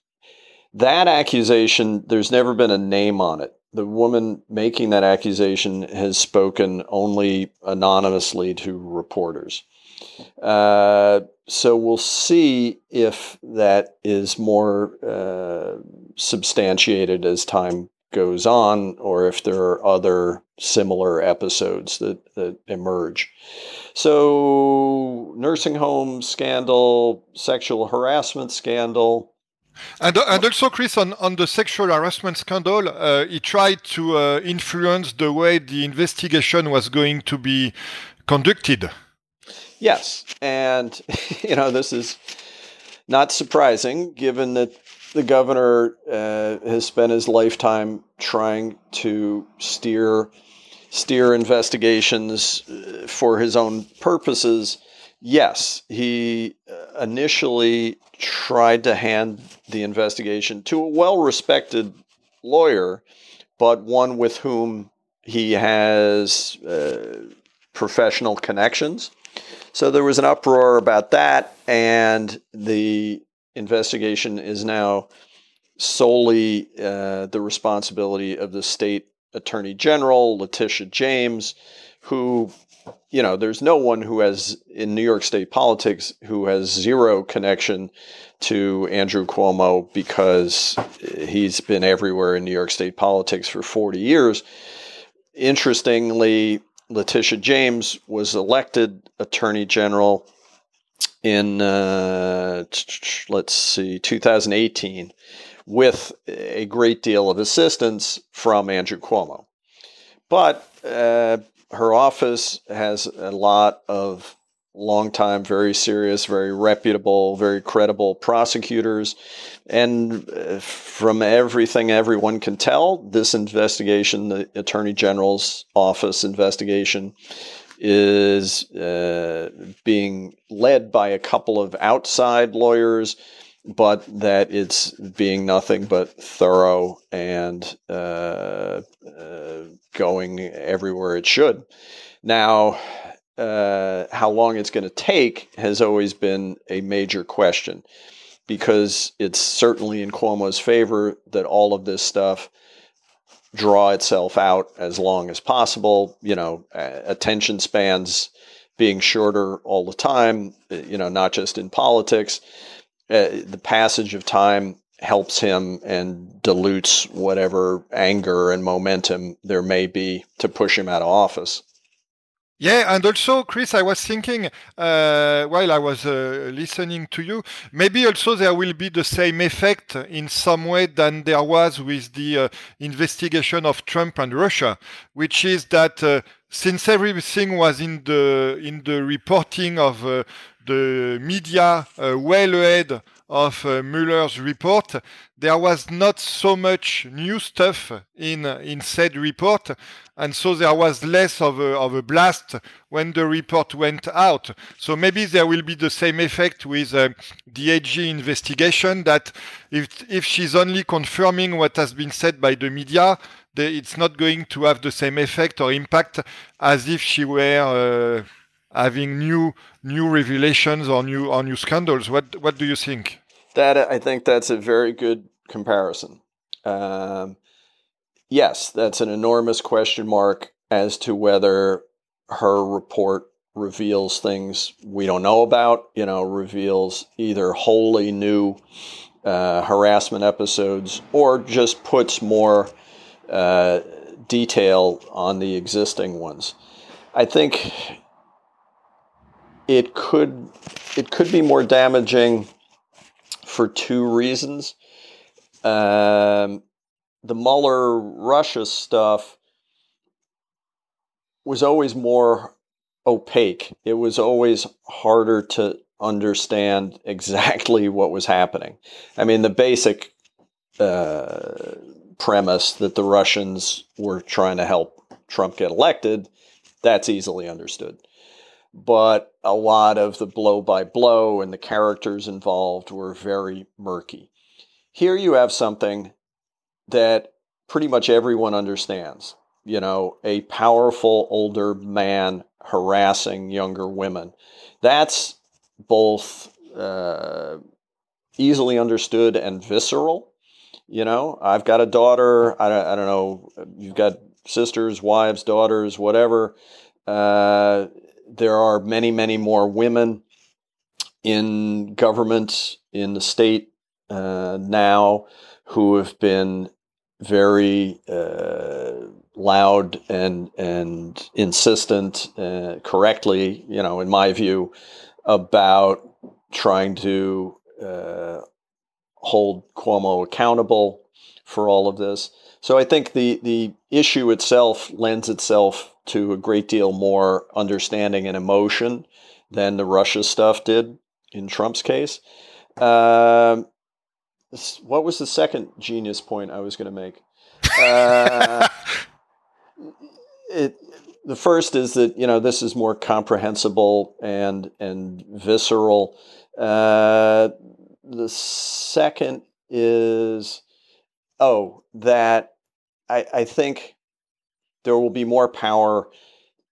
That accusation, there's never been a name on it. The woman making that accusation has spoken only anonymously to reporters. Uh, so we'll see if that is more uh, substantiated as time goes on or if there are other similar episodes that, that emerge. So, nursing home scandal, sexual harassment scandal. And, and also, Chris, on, on the sexual harassment scandal, uh, he tried to uh, influence the way the investigation was going to be conducted. Yes. And, you know, this is not surprising given that the governor uh, has spent his lifetime trying to steer steer investigations uh, for his own purposes. Yes, he uh, initially tried to hand the investigation to a well-respected lawyer, but one with whom he has uh, professional connections. So there was an uproar about that, and the investigation is now solely uh, the responsibility of the state attorney general, Letitia James, who, you know, there's no one who has in New York state politics who has zero connection to Andrew Cuomo because he's been everywhere in New York state politics for 40 years. Interestingly, Letitia James was elected attorney general in uh, let's see 2018 with a great deal of assistance from Andrew Cuomo. But uh, her office has a lot of long-time, very serious, very reputable, very credible prosecutors. And uh, from everything everyone can tell, this investigation, the Attorney General's office investigation, is uh, being led by a couple of outside lawyers but that it's being nothing but thorough and uh, uh, going everywhere it should. Now, uh, how long it's going to take has always been a major question because it's certainly in Cuomo's favor that all of this stuff draw itself out as long as possible. You know, attention spans being shorter all the time, you know, not just in politics uh, the passage of time helps him and dilutes whatever anger and momentum there may be to push him out of office. Yeah, and also, Chris, I was thinking uh, while I was uh, listening to you, maybe also there will be the same effect in some way than there was with the uh, investigation of Trump and Russia, which is that uh, since everything was in the in the reporting of uh, the media uh, well ahead of uh, Mueller's report, there was not so much new stuff in in said report, and so there was less of a, of a blast when the report went out. So maybe there will be the same effect with uh, the AG investigation. That if if she's only confirming what has been said by the media, the, it's not going to have the same effect or impact as if she were. Uh, having new new revelations or new or new scandals. What what do you think? That I think that's a very good comparison. Um, yes, that's an enormous question mark as to whether her report reveals things we don't know about, you know, reveals either wholly new uh, harassment episodes or just puts more uh, detail on the existing ones. I think it could it could be more damaging for two reasons. Um, the Mueller Russia stuff was always more opaque. It was always harder to understand exactly what was happening. I mean, the basic uh, premise that the Russians were trying to help Trump get elected, that's easily understood. But a lot of the blow by blow and the characters involved were very murky. Here you have something that pretty much everyone understands. You know, a powerful older man harassing younger women. That's both uh, easily understood and visceral. You know, I've got a daughter. I don't, I don't know. You've got sisters, wives, daughters, whatever. Uh, there are many, many more women in government in the state uh, now who have been very uh, loud and and insistent, uh, correctly, you know, in my view, about trying to uh, hold Cuomo accountable for all of this. So I think the the issue itself lends itself to a great deal more understanding and emotion than the Russia stuff did in Trump's case. Um, what was the second genius point I was going to make? Uh, it, the first is that you know this is more comprehensible and and visceral. Uh, the second is oh that I, I think there will be more power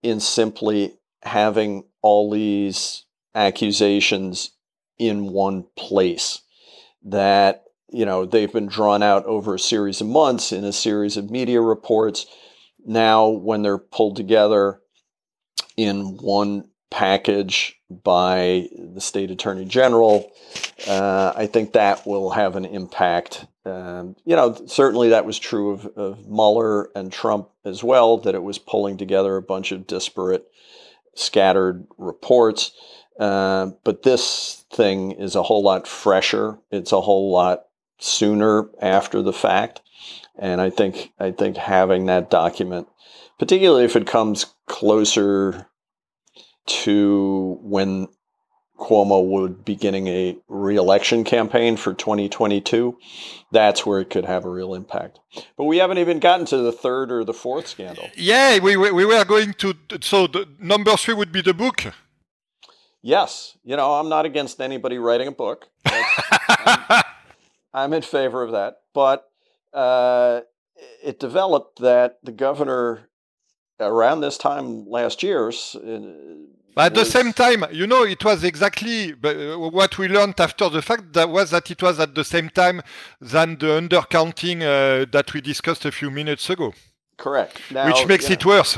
in simply having all these accusations in one place. That you know they've been drawn out over a series of months in a series of media reports. Now when they're pulled together in one package by the state attorney general uh, i think that will have an impact um, you know certainly that was true of, of mueller and trump as well that it was pulling together a bunch of disparate scattered reports uh, but this thing is a whole lot fresher it's a whole lot sooner after the fact. And I think I think having that document, particularly if it comes closer to when Cuomo would be getting a reelection campaign for 2022, that's where it could have a real impact. But we haven't even gotten to the third or the fourth scandal. Yeah, we, we, we were going to. So, the, number three would be the book. Yes. You know, I'm not against anybody writing a book. I'm in favor of that. But uh, it developed that the governor around this time last year. Uh, at the same time, you know, it was exactly uh, what we learned after the fact that was that it was at the same time than the undercounting uh, that we discussed a few minutes ago. Correct. Now, Which makes yeah. it worse.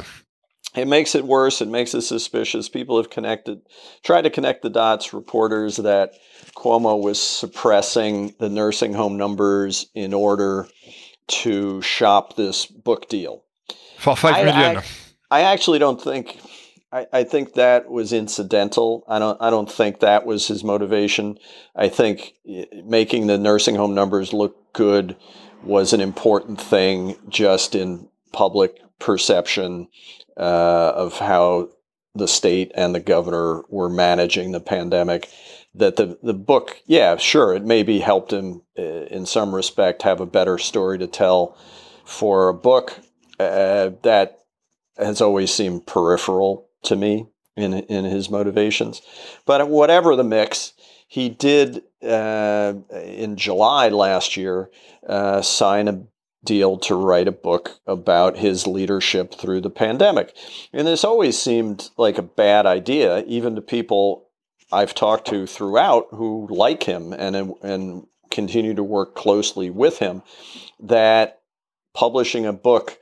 It makes it worse. It makes it suspicious. People have connected, tried to connect the dots. Reporters that Cuomo was suppressing the nursing home numbers in order to shop this book deal for five I, million. I, I actually don't think. I, I think that was incidental. I don't. I don't think that was his motivation. I think making the nursing home numbers look good was an important thing, just in public perception uh, of how the state and the governor were managing the pandemic that the, the book, yeah, sure, it maybe helped him uh, in some respect have a better story to tell for a book uh, that has always seemed peripheral to me in, in his motivations. But whatever the mix, he did uh, in July last year uh, sign a deal to write a book about his leadership through the pandemic. And this always seemed like a bad idea, even to people I've talked to throughout who like him and and continue to work closely with him that publishing a book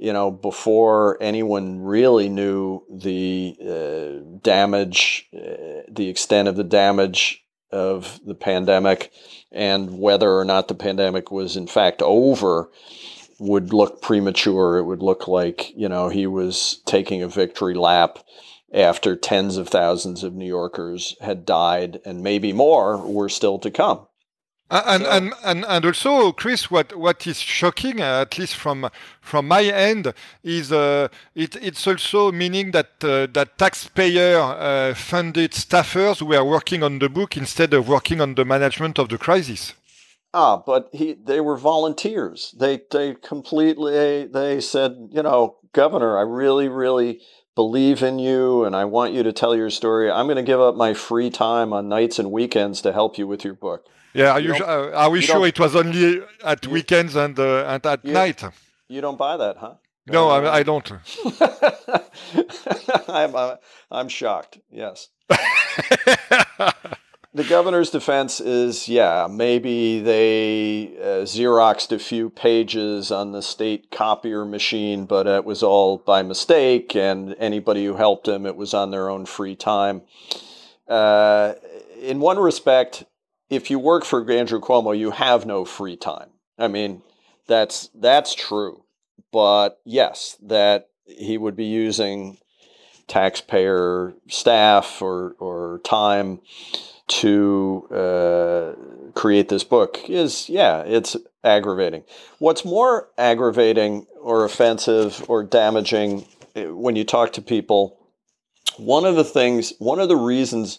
you know, before anyone really knew the uh, damage, uh, the extent of the damage of the pandemic, and whether or not the pandemic was in fact over, would look premature. It would look like, you know, he was taking a victory lap after tens of thousands of New Yorkers had died, and maybe more were still to come. And, so, and, and, and also, Chris, what, what is shocking, uh, at least from from my end, is uh, it, it's also meaning that uh, that taxpayer uh, funded staffers were working on the book instead of working on the management of the crisis. Ah, but he they were volunteers. They they completely they said, you know, Governor, I really really believe in you and I want you to tell your story. I'm going to give up my free time on nights and weekends to help you with your book. Yeah, are, you, you uh, are we sure it was only at you, weekends and, uh, and at you, night? You don't buy that, huh? No, uh, I, I, don't. I'm, uh, I'm shocked, yes. the governor's defense is yeah, maybe they uh, Xeroxed a few pages on the state copier machine, but it was all by mistake, and anybody who helped him, it was on their own free time. Uh, in one respect, if you work for Andrew Cuomo, you have no free time. I mean, that's that's true. But yes, that he would be using taxpayer staff or or time to uh, create this book is yeah, it's aggravating. What's more aggravating or offensive or damaging eh, when you talk to people, one of the things, one of the reasons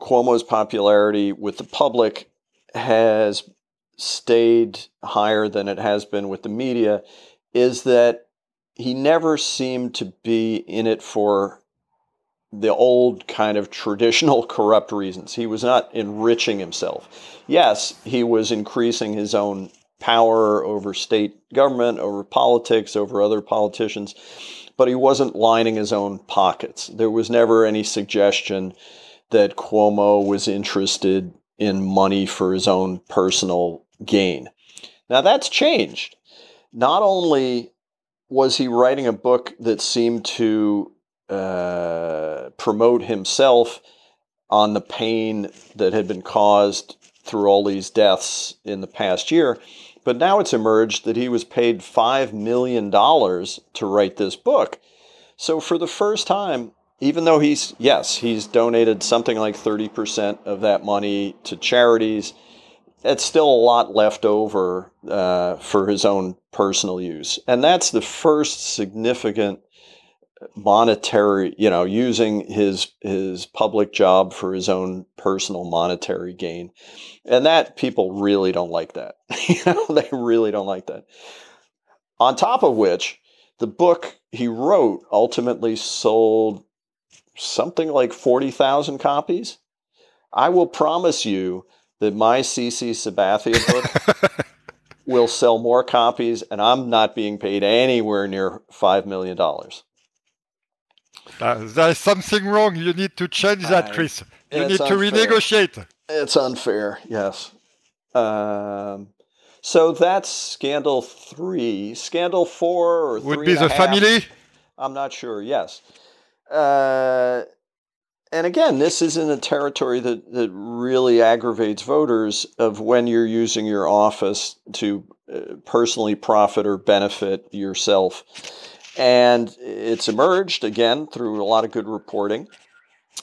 Cuomo's popularity with the public has stayed higher than it has been with the media is that he never seemed to be in it for the old kind of traditional corrupt reasons. He was not enriching himself. Yes, he was increasing his own power over state government, over politics, over other politicians, but he wasn't lining his own pockets. There was never any suggestion that Cuomo was interested in money for his own personal gain. Now that's changed. Not only was he writing a book that seemed to uh, promote himself on the pain that had been caused through all these deaths in the past year, but now it's emerged that he was paid $5 million to write this book. So for the first time, even though he's yes he's donated something like 30% of that money to charities it's still a lot left over uh, for his own personal use. And that's the first significant monetary you know using his his public job for his own personal monetary gain. And that people really don't like that. You know they really don't like that. On top of which the book he wrote ultimately sold something like 40,000 copies. I will promise you that my CC Sabathia book will sell more copies, and I'm not being paid anywhere near $5 million. Uh, there's something wrong. You need to change that, Chris. You need unfair. to renegotiate. It's unfair, yes. Um, so that's scandal three. Scandal four or would be the family. I'm not sure. Yes. Uh, and again, this is in a territory that, that really aggravates voters of when you're using your office to uh, personally profit or benefit yourself. And it's emerged, again, through a lot of good reporting,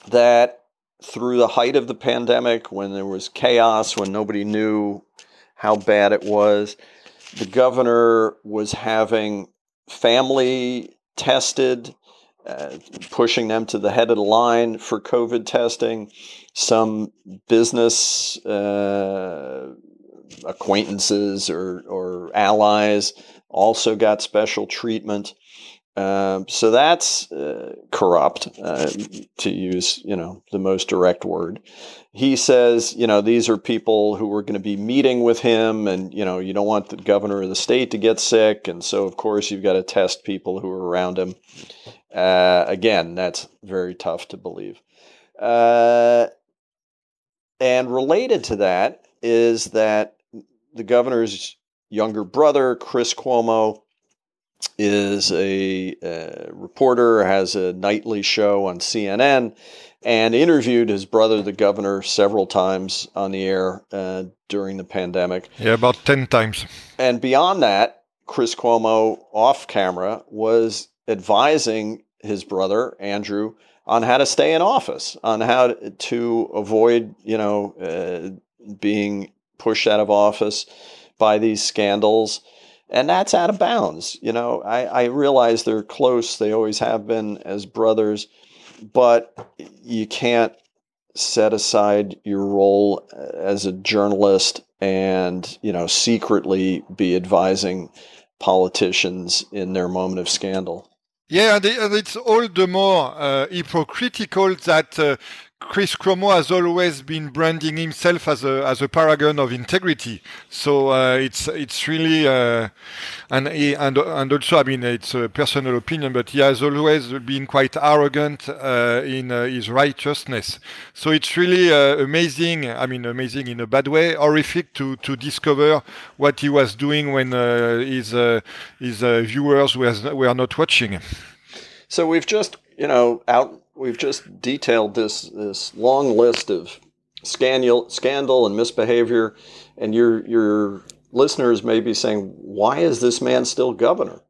that through the height of the pandemic, when there was chaos, when nobody knew how bad it was, the governor was having family tested uh, pushing them to the head of the line for COVID testing. Some business uh, acquaintances or, or allies also got special treatment. Um, so that's uh, corrupt, uh, to use you know the most direct word. He says, you know, these are people who are going to be meeting with him, and you know, you don't want the governor of the state to get sick, and so of course you've got to test people who are around him. Uh, again, that's very tough to believe. Uh, and related to that is that the governor's younger brother, Chris Cuomo, is a, a reporter, has a nightly show on CNN, and interviewed his brother, the governor, several times on the air uh, during the pandemic. Yeah, about 10 times. And beyond that, Chris Cuomo, off camera, was advising his brother, Andrew, on how to stay in office, on how to avoid, you know, uh, being pushed out of office by these scandals. And that's out of bounds. You know, I, I realize they're close, they always have been as brothers, but you can't set aside your role as a journalist and, you know, secretly be advising politicians in their moment of scandal. Yeah, and it's all the more uh, hypocritical that uh, Chris Cuomo has always been branding himself as a as a paragon of integrity. So uh, it's it's really uh, and he, and and also I mean it's a personal opinion, but he has always been quite arrogant uh, in uh, his righteousness. So it's really uh, amazing. I mean, amazing in a bad way, horrific to to discover what he was doing when uh, his his viewers were were not watching. So we've just you know out we've just detailed this this long list of scandal scandal and misbehavior, and your your listeners may be saying, "Why is this man still governor?"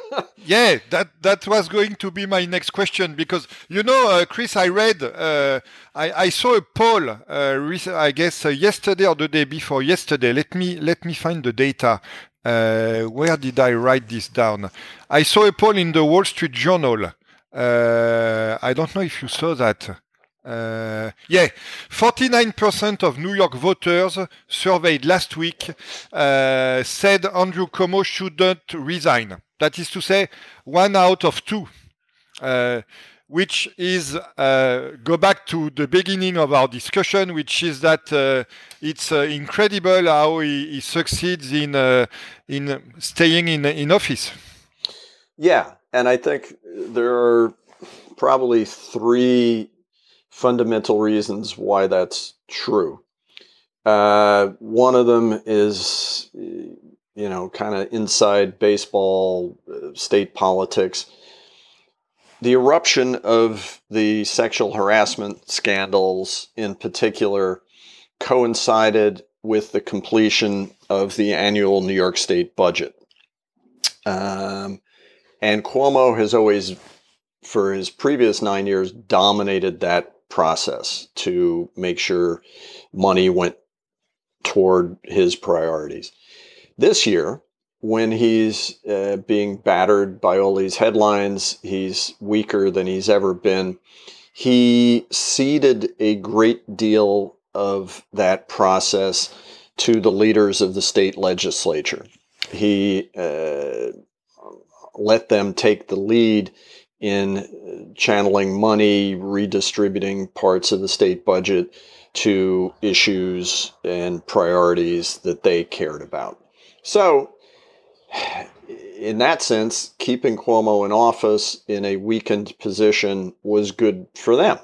yeah, that that was going to be my next question because you know, uh, Chris, I read, uh, I, I saw a poll, uh, I guess uh, yesterday or the day before yesterday. Let me let me find the data. Uh, where did I write this down? I saw a poll in the Wall Street Journal uh, I don't know if you saw that. Uh, yeah, 49% of New York voters surveyed last week uh, said Andrew Cuomo shouldn't resign. That is to say, one out of two. Uh, which is uh, go back to the beginning of our discussion, which is that uh, it's incredible how he, he succeeds in in staying in in office. Yeah, and I think there are probably three fundamental reasons why that's true. Uh, one of them is, you know, kind of inside baseball, uh, state politics. The eruption of the sexual harassment scandals, in particular, coincided with the completion of the annual New York State budget. Um, and Cuomo has always, for his previous nine years, dominated that process to make sure money went toward his priorities. This year, when he's uh, being battered by all these headlines, he's weaker than he's ever been. He ceded a great deal of that process to the leaders of the state legislature. He uh, let them take the lead in channeling money, redistributing parts of the state budget to issues and priorities that they cared about. So, in that sense, keeping Cuomo in office in a weakened position was good for them.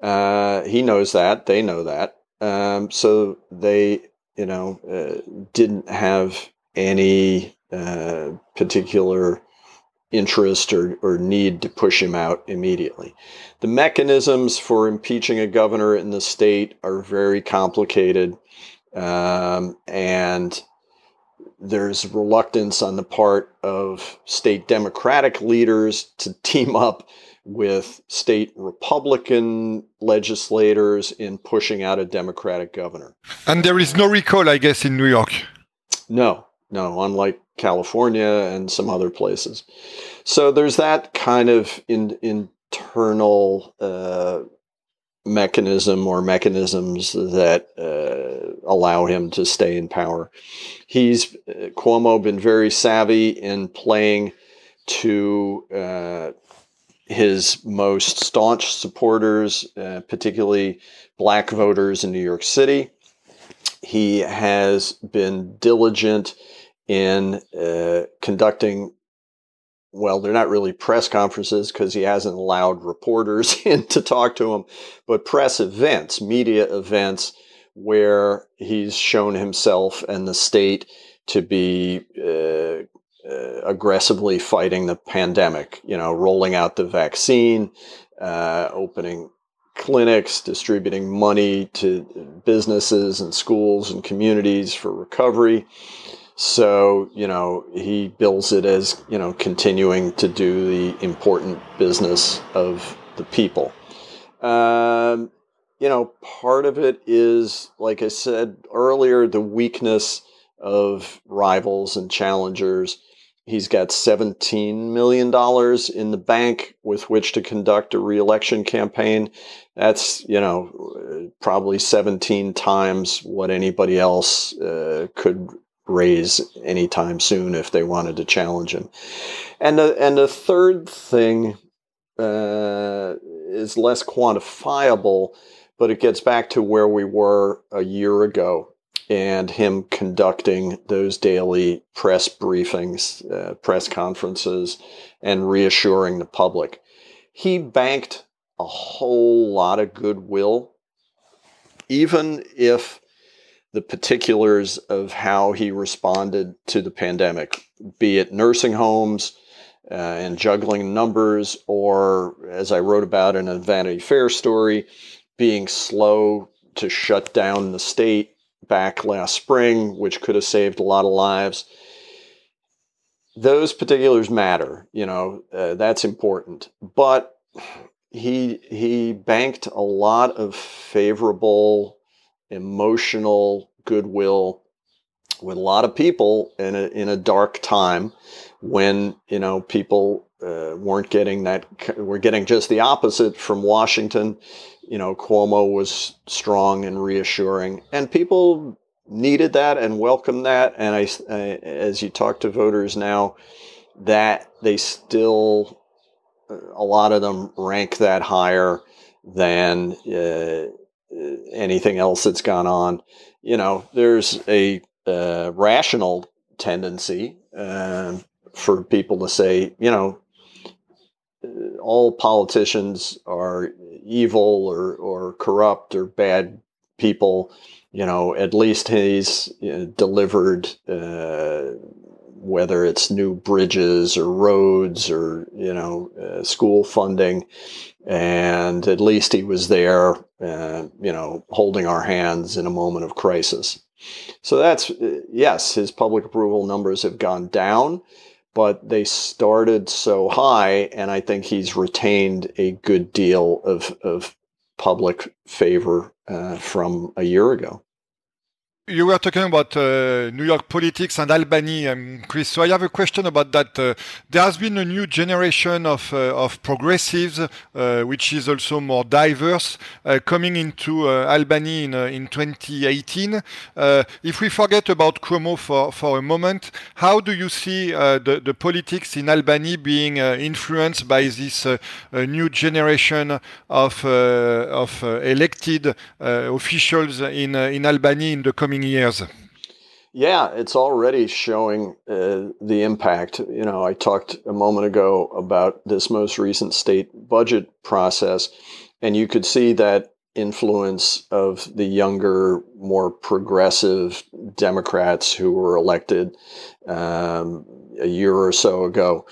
Uh, he knows that. They know that. Um, so they, you know, uh, didn't have any uh, particular interest or, or need to push him out immediately. The mechanisms for impeaching a governor in the state are very complicated, um, and there's reluctance on the part of state Democratic leaders to team up with state Republican legislators in pushing out a Democratic governor. And there is no recall, I guess, in New York. No, no, unlike California and some other places. So there's that kind of in, internal uh, mechanism or mechanisms that uh, allow him to stay in power. He's uh, Cuomo been very savvy in playing to uh, his most staunch supporters, uh, particularly black voters in New York City. He has been diligent in uh, conducting well, they're not really press conferences because he hasn't allowed reporters in to talk to him, but press events, media events where he's shown himself and the state to be uh, uh, aggressively fighting the pandemic, you know, rolling out the vaccine, uh, opening clinics, distributing money to businesses and schools and communities for recovery. So, you know, he bills it as, you know, continuing to do the important business of the people. Um, you know, part of it is, like I said earlier, the weakness of rivals and challengers. He's got $17 million in the bank with which to conduct a reelection campaign. That's, you know, probably 17 times what anybody else uh, could raise anytime soon if they wanted to challenge him. And the, and the third thing uh, is less quantifiable, but it gets back to where we were a year ago and him conducting those daily press briefings, uh, press conferences, and reassuring the public. He banked a whole lot of goodwill, even if the particulars of how he responded to the pandemic, be it nursing homes uh, and juggling numbers, or as I wrote about in a Vanity Fair story, being slow to shut down the state back last spring, which could have saved a lot of lives. Those particulars matter, you know, uh, that's important. But he he banked a lot of favorable emotional goodwill with a lot of people in a in a dark time when you know people uh, weren't getting that were getting just the opposite from Washington you know, Cuomo was strong and reassuring, and people needed that and welcomed that. And I, I, as you talk to voters now, that they still, a lot of them rank that higher than uh, anything else that's gone on. You know, there's a uh, rational tendency uh, for people to say, you know, all politicians are evil or, or corrupt or bad people. You know, at least he's you know, delivered, uh, whether it's new bridges or roads or, you know, uh, school funding. And at least he was there, uh, you know, holding our hands in a moment of crisis. So that's, yes, his public approval numbers have gone down but they started so high, and I think he's retained a good deal of, of public favor uh, from a year ago. You were talking about uh, New York politics and Albany, um, Chris. So I have a question about that. Uh, there has been a new generation of uh, of progressives, uh, which is also more diverse, uh, coming into uh, Albany in in 2018. if we forget about Cuomo for for a moment, how do you see the the politics in Albany being influenced by this new generation of of elected officials in in Albany in the coming coming years? Yeah, it's already showing uh, the impact. You know, I talked a moment ago about this most recent state budget process, and you could see that influence of the younger, more progressive Democrats who were elected um, a year or so ago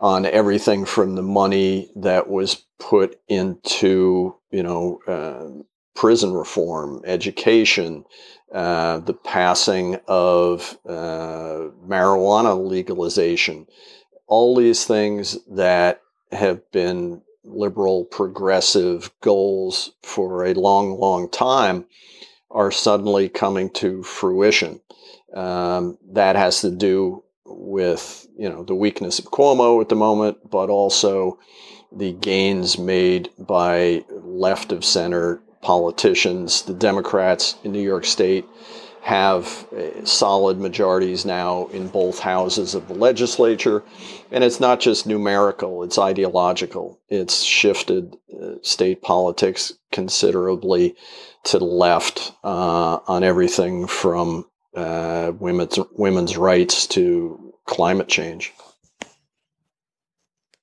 on everything from the money that was put into, you know, uh, prison reform, education, uh, the passing of uh, marijuana legalization, all these things that have been liberal progressive goals for a long, long time are suddenly coming to fruition. Um, that has to do with you know the weakness of Cuomo at the moment, but also the gains made by left of center politicians, the Democrats in New York State, have uh, solid majorities now in both houses of the legislature. And it's not just numerical, it's ideological. It's shifted uh, state politics considerably to the left uh, on everything from uh, women's, women's rights to climate change.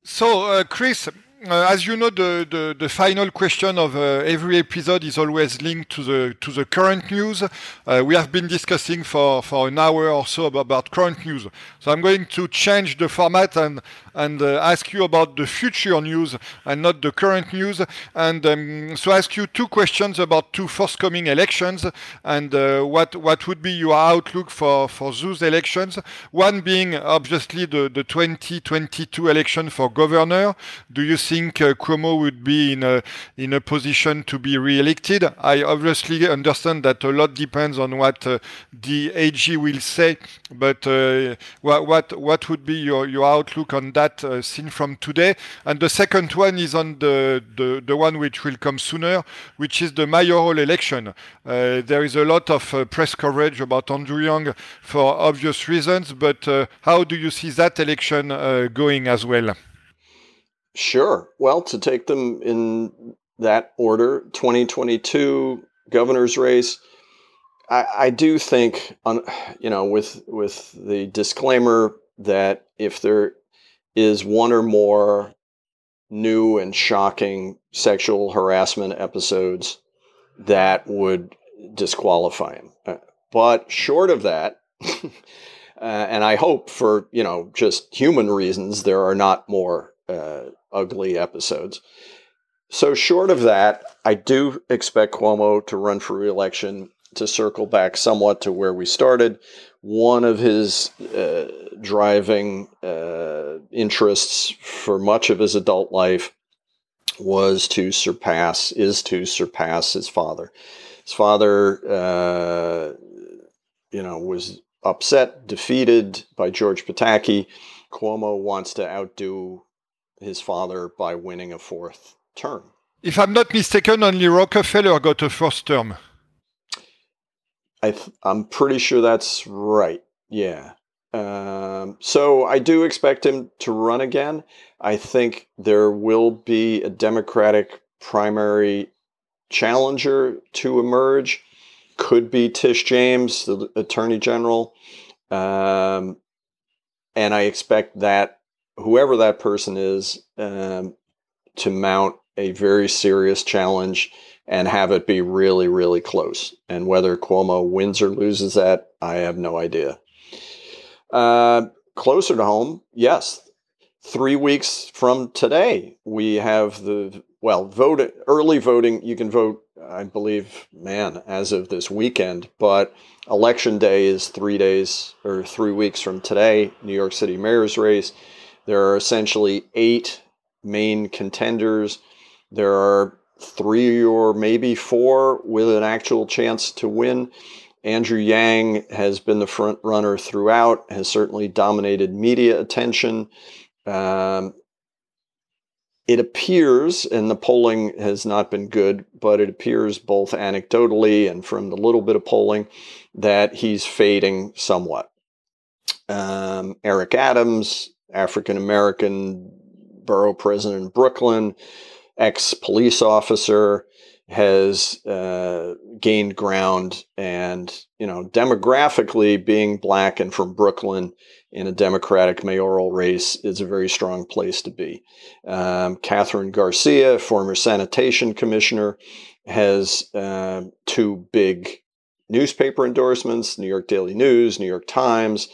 So, uh, Chris, uh, as you know, the, the, the, final question of uh, every episode is always linked to the to the current news. Uh, we have been discussing for, for an hour or so about, about, current news. So I'm going to change the format and and uh, ask you about the future news and not the current news. And um, so ask you two questions about two forthcoming elections and uh, what what would be your outlook for for those elections. One being obviously the the 2022 election for governor. Do you think uh, Cuomo would be in a in a position to be re-elected? I obviously understand that a lot depends on what uh, the AG will say, but uh, what what what would be your your outlook on that uh, seen from today? And the second one is on the the the one which will come sooner, which is the mayoral election. Uh, there is a lot of uh, press coverage about Andrew Yang for obvious reasons, but how do you see that election going as well? Sure. Well, to take them in that order, 2022 governor's race. I, I do think, on, you know, with with the disclaimer that if there is one or more new and shocking sexual harassment episodes, that would disqualify him. Uh, but short of that, uh, and I hope for you know just human reasons, there are not more uh, ugly episodes. So, short of that, I do expect Cuomo to run for reelection to circle back somewhat to where we started. One of his uh, driving uh, interests for much of his adult life was to surpass, is to surpass his father. His father, uh, you know, was upset, defeated by George Pataki. Cuomo wants to outdo his father by winning a fourth term. If I'm not mistaken, only Rockefeller got a first term. I am pretty sure that's right. Yeah. Um, so I do expect him to run again. I think there will be a Democratic primary challenger to emerge. Could be Tish James, the Attorney General. Um, and I expect that whoever that person is um, to mount a very serious challenge and have it be really, really close. And whether Cuomo wins or loses that, I have no idea. Uh, closer to home, yes. Three weeks from today, we have the well, vote early voting. You can vote, I believe, man, as of this weekend. But election day is three days or three weeks from today. New York City mayor's race. There are essentially eight main contenders. There are three or maybe four with an actual chance to win. Andrew Yang has been the front runner throughout, has certainly dominated media attention. Um, it appears, and the polling has not been good, but it appears both anecdotally and from the little bit of polling that he's fading somewhat. Um, Eric Adams African American borough president in Brooklyn, ex police officer, has uh, gained ground. And, you know, demographically, being black and from Brooklyn in a Democratic mayoral race is a very strong place to be. Um, Kathryn Garcia, former sanitation commissioner, has uh, two big newspaper endorsements New York Daily News, New York Times.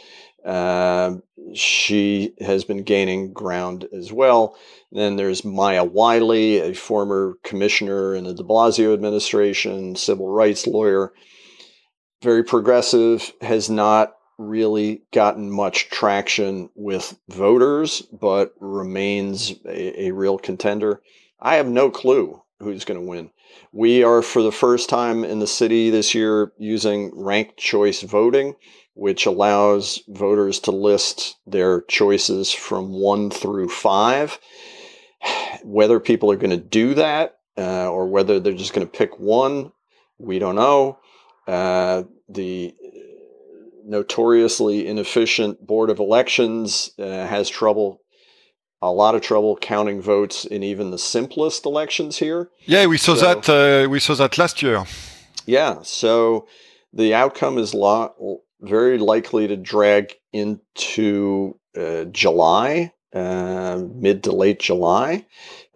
Uh, she has been gaining ground as well. Then there's Maya Wiley, a former commissioner in the de Blasio administration, civil rights lawyer, very progressive, has not really gotten much traction with voters, but remains a, a real contender. I have no clue who's going to win. We are, for the first time in the city this year, using ranked choice voting which allows voters to list their choices from one through five. Whether people are going to do that uh, or whether they're just going to pick one, we don't know. Uh, the notoriously inefficient Board of Elections uh, has trouble, a lot of trouble counting votes in even the simplest elections here. Yeah, we saw so, that. Uh, we saw that last year. Yeah, so the outcome is lo- very likely to drag into uh, July, uh, mid to late July.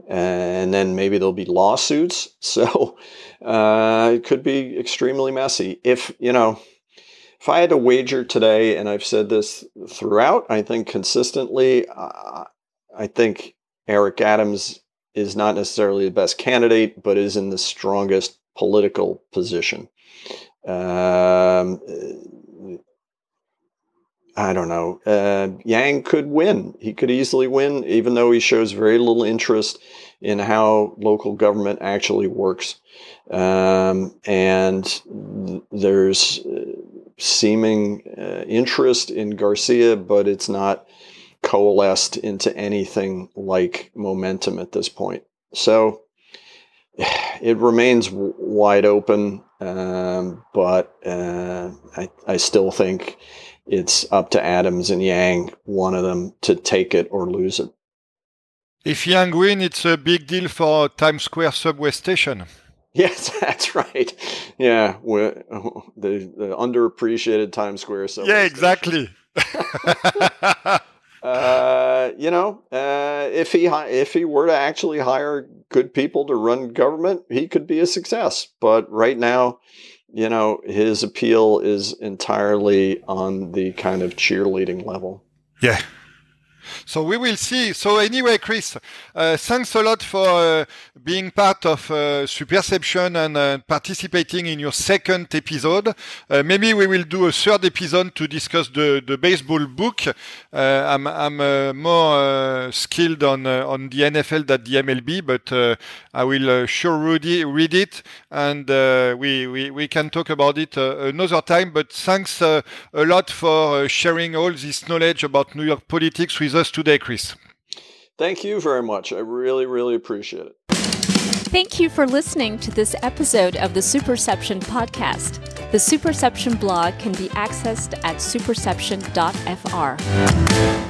and then maybe there'll be lawsuits. So uh, it could be extremely messy. If you know, if I had to wager today, and I've said this throughout, I think consistently, I think Eric Adams is not necessarily the best candidate, but is in the strongest political position. Um, I don't know. Uh, Yang could win. He could easily win, even though he shows very little interest in how local government actually works. Um, and there's uh, seeming uh, interest in Garcia, but it's not coalesced into anything like momentum at this point. So it remains wide open, um, but uh, I, I still think it's up to Adams and Yang, one of them, to take it or lose it. If Yang win, it's a big deal for Times Square subway station. Yes, that's right. Yeah, the, the underappreciated Times Square subway. Yeah, exactly. uh, you know, uh, if he if he were to actually hire good people to run government, he could be a success. But right now, you know, his appeal is entirely on the kind of cheerleading level. Yeah. So we will see. So anyway, Chris, uh, thanks a lot for uh, being part of uh, Superception and uh, participating in your second episode. Uh, maybe we will do a third episode to discuss the, the baseball book. Uh, I'm, I'm more skilled on on the NFL than the MLB, but I will sure it, read it and we, we, we can talk about it another time. But thanks a lot for sharing all this knowledge about New York politics with us today, Chris. Thank you very much. I really, really appreciate it. Thank you for listening to this episode of the Superception podcast. The Superception blog can be accessed at superception.fr.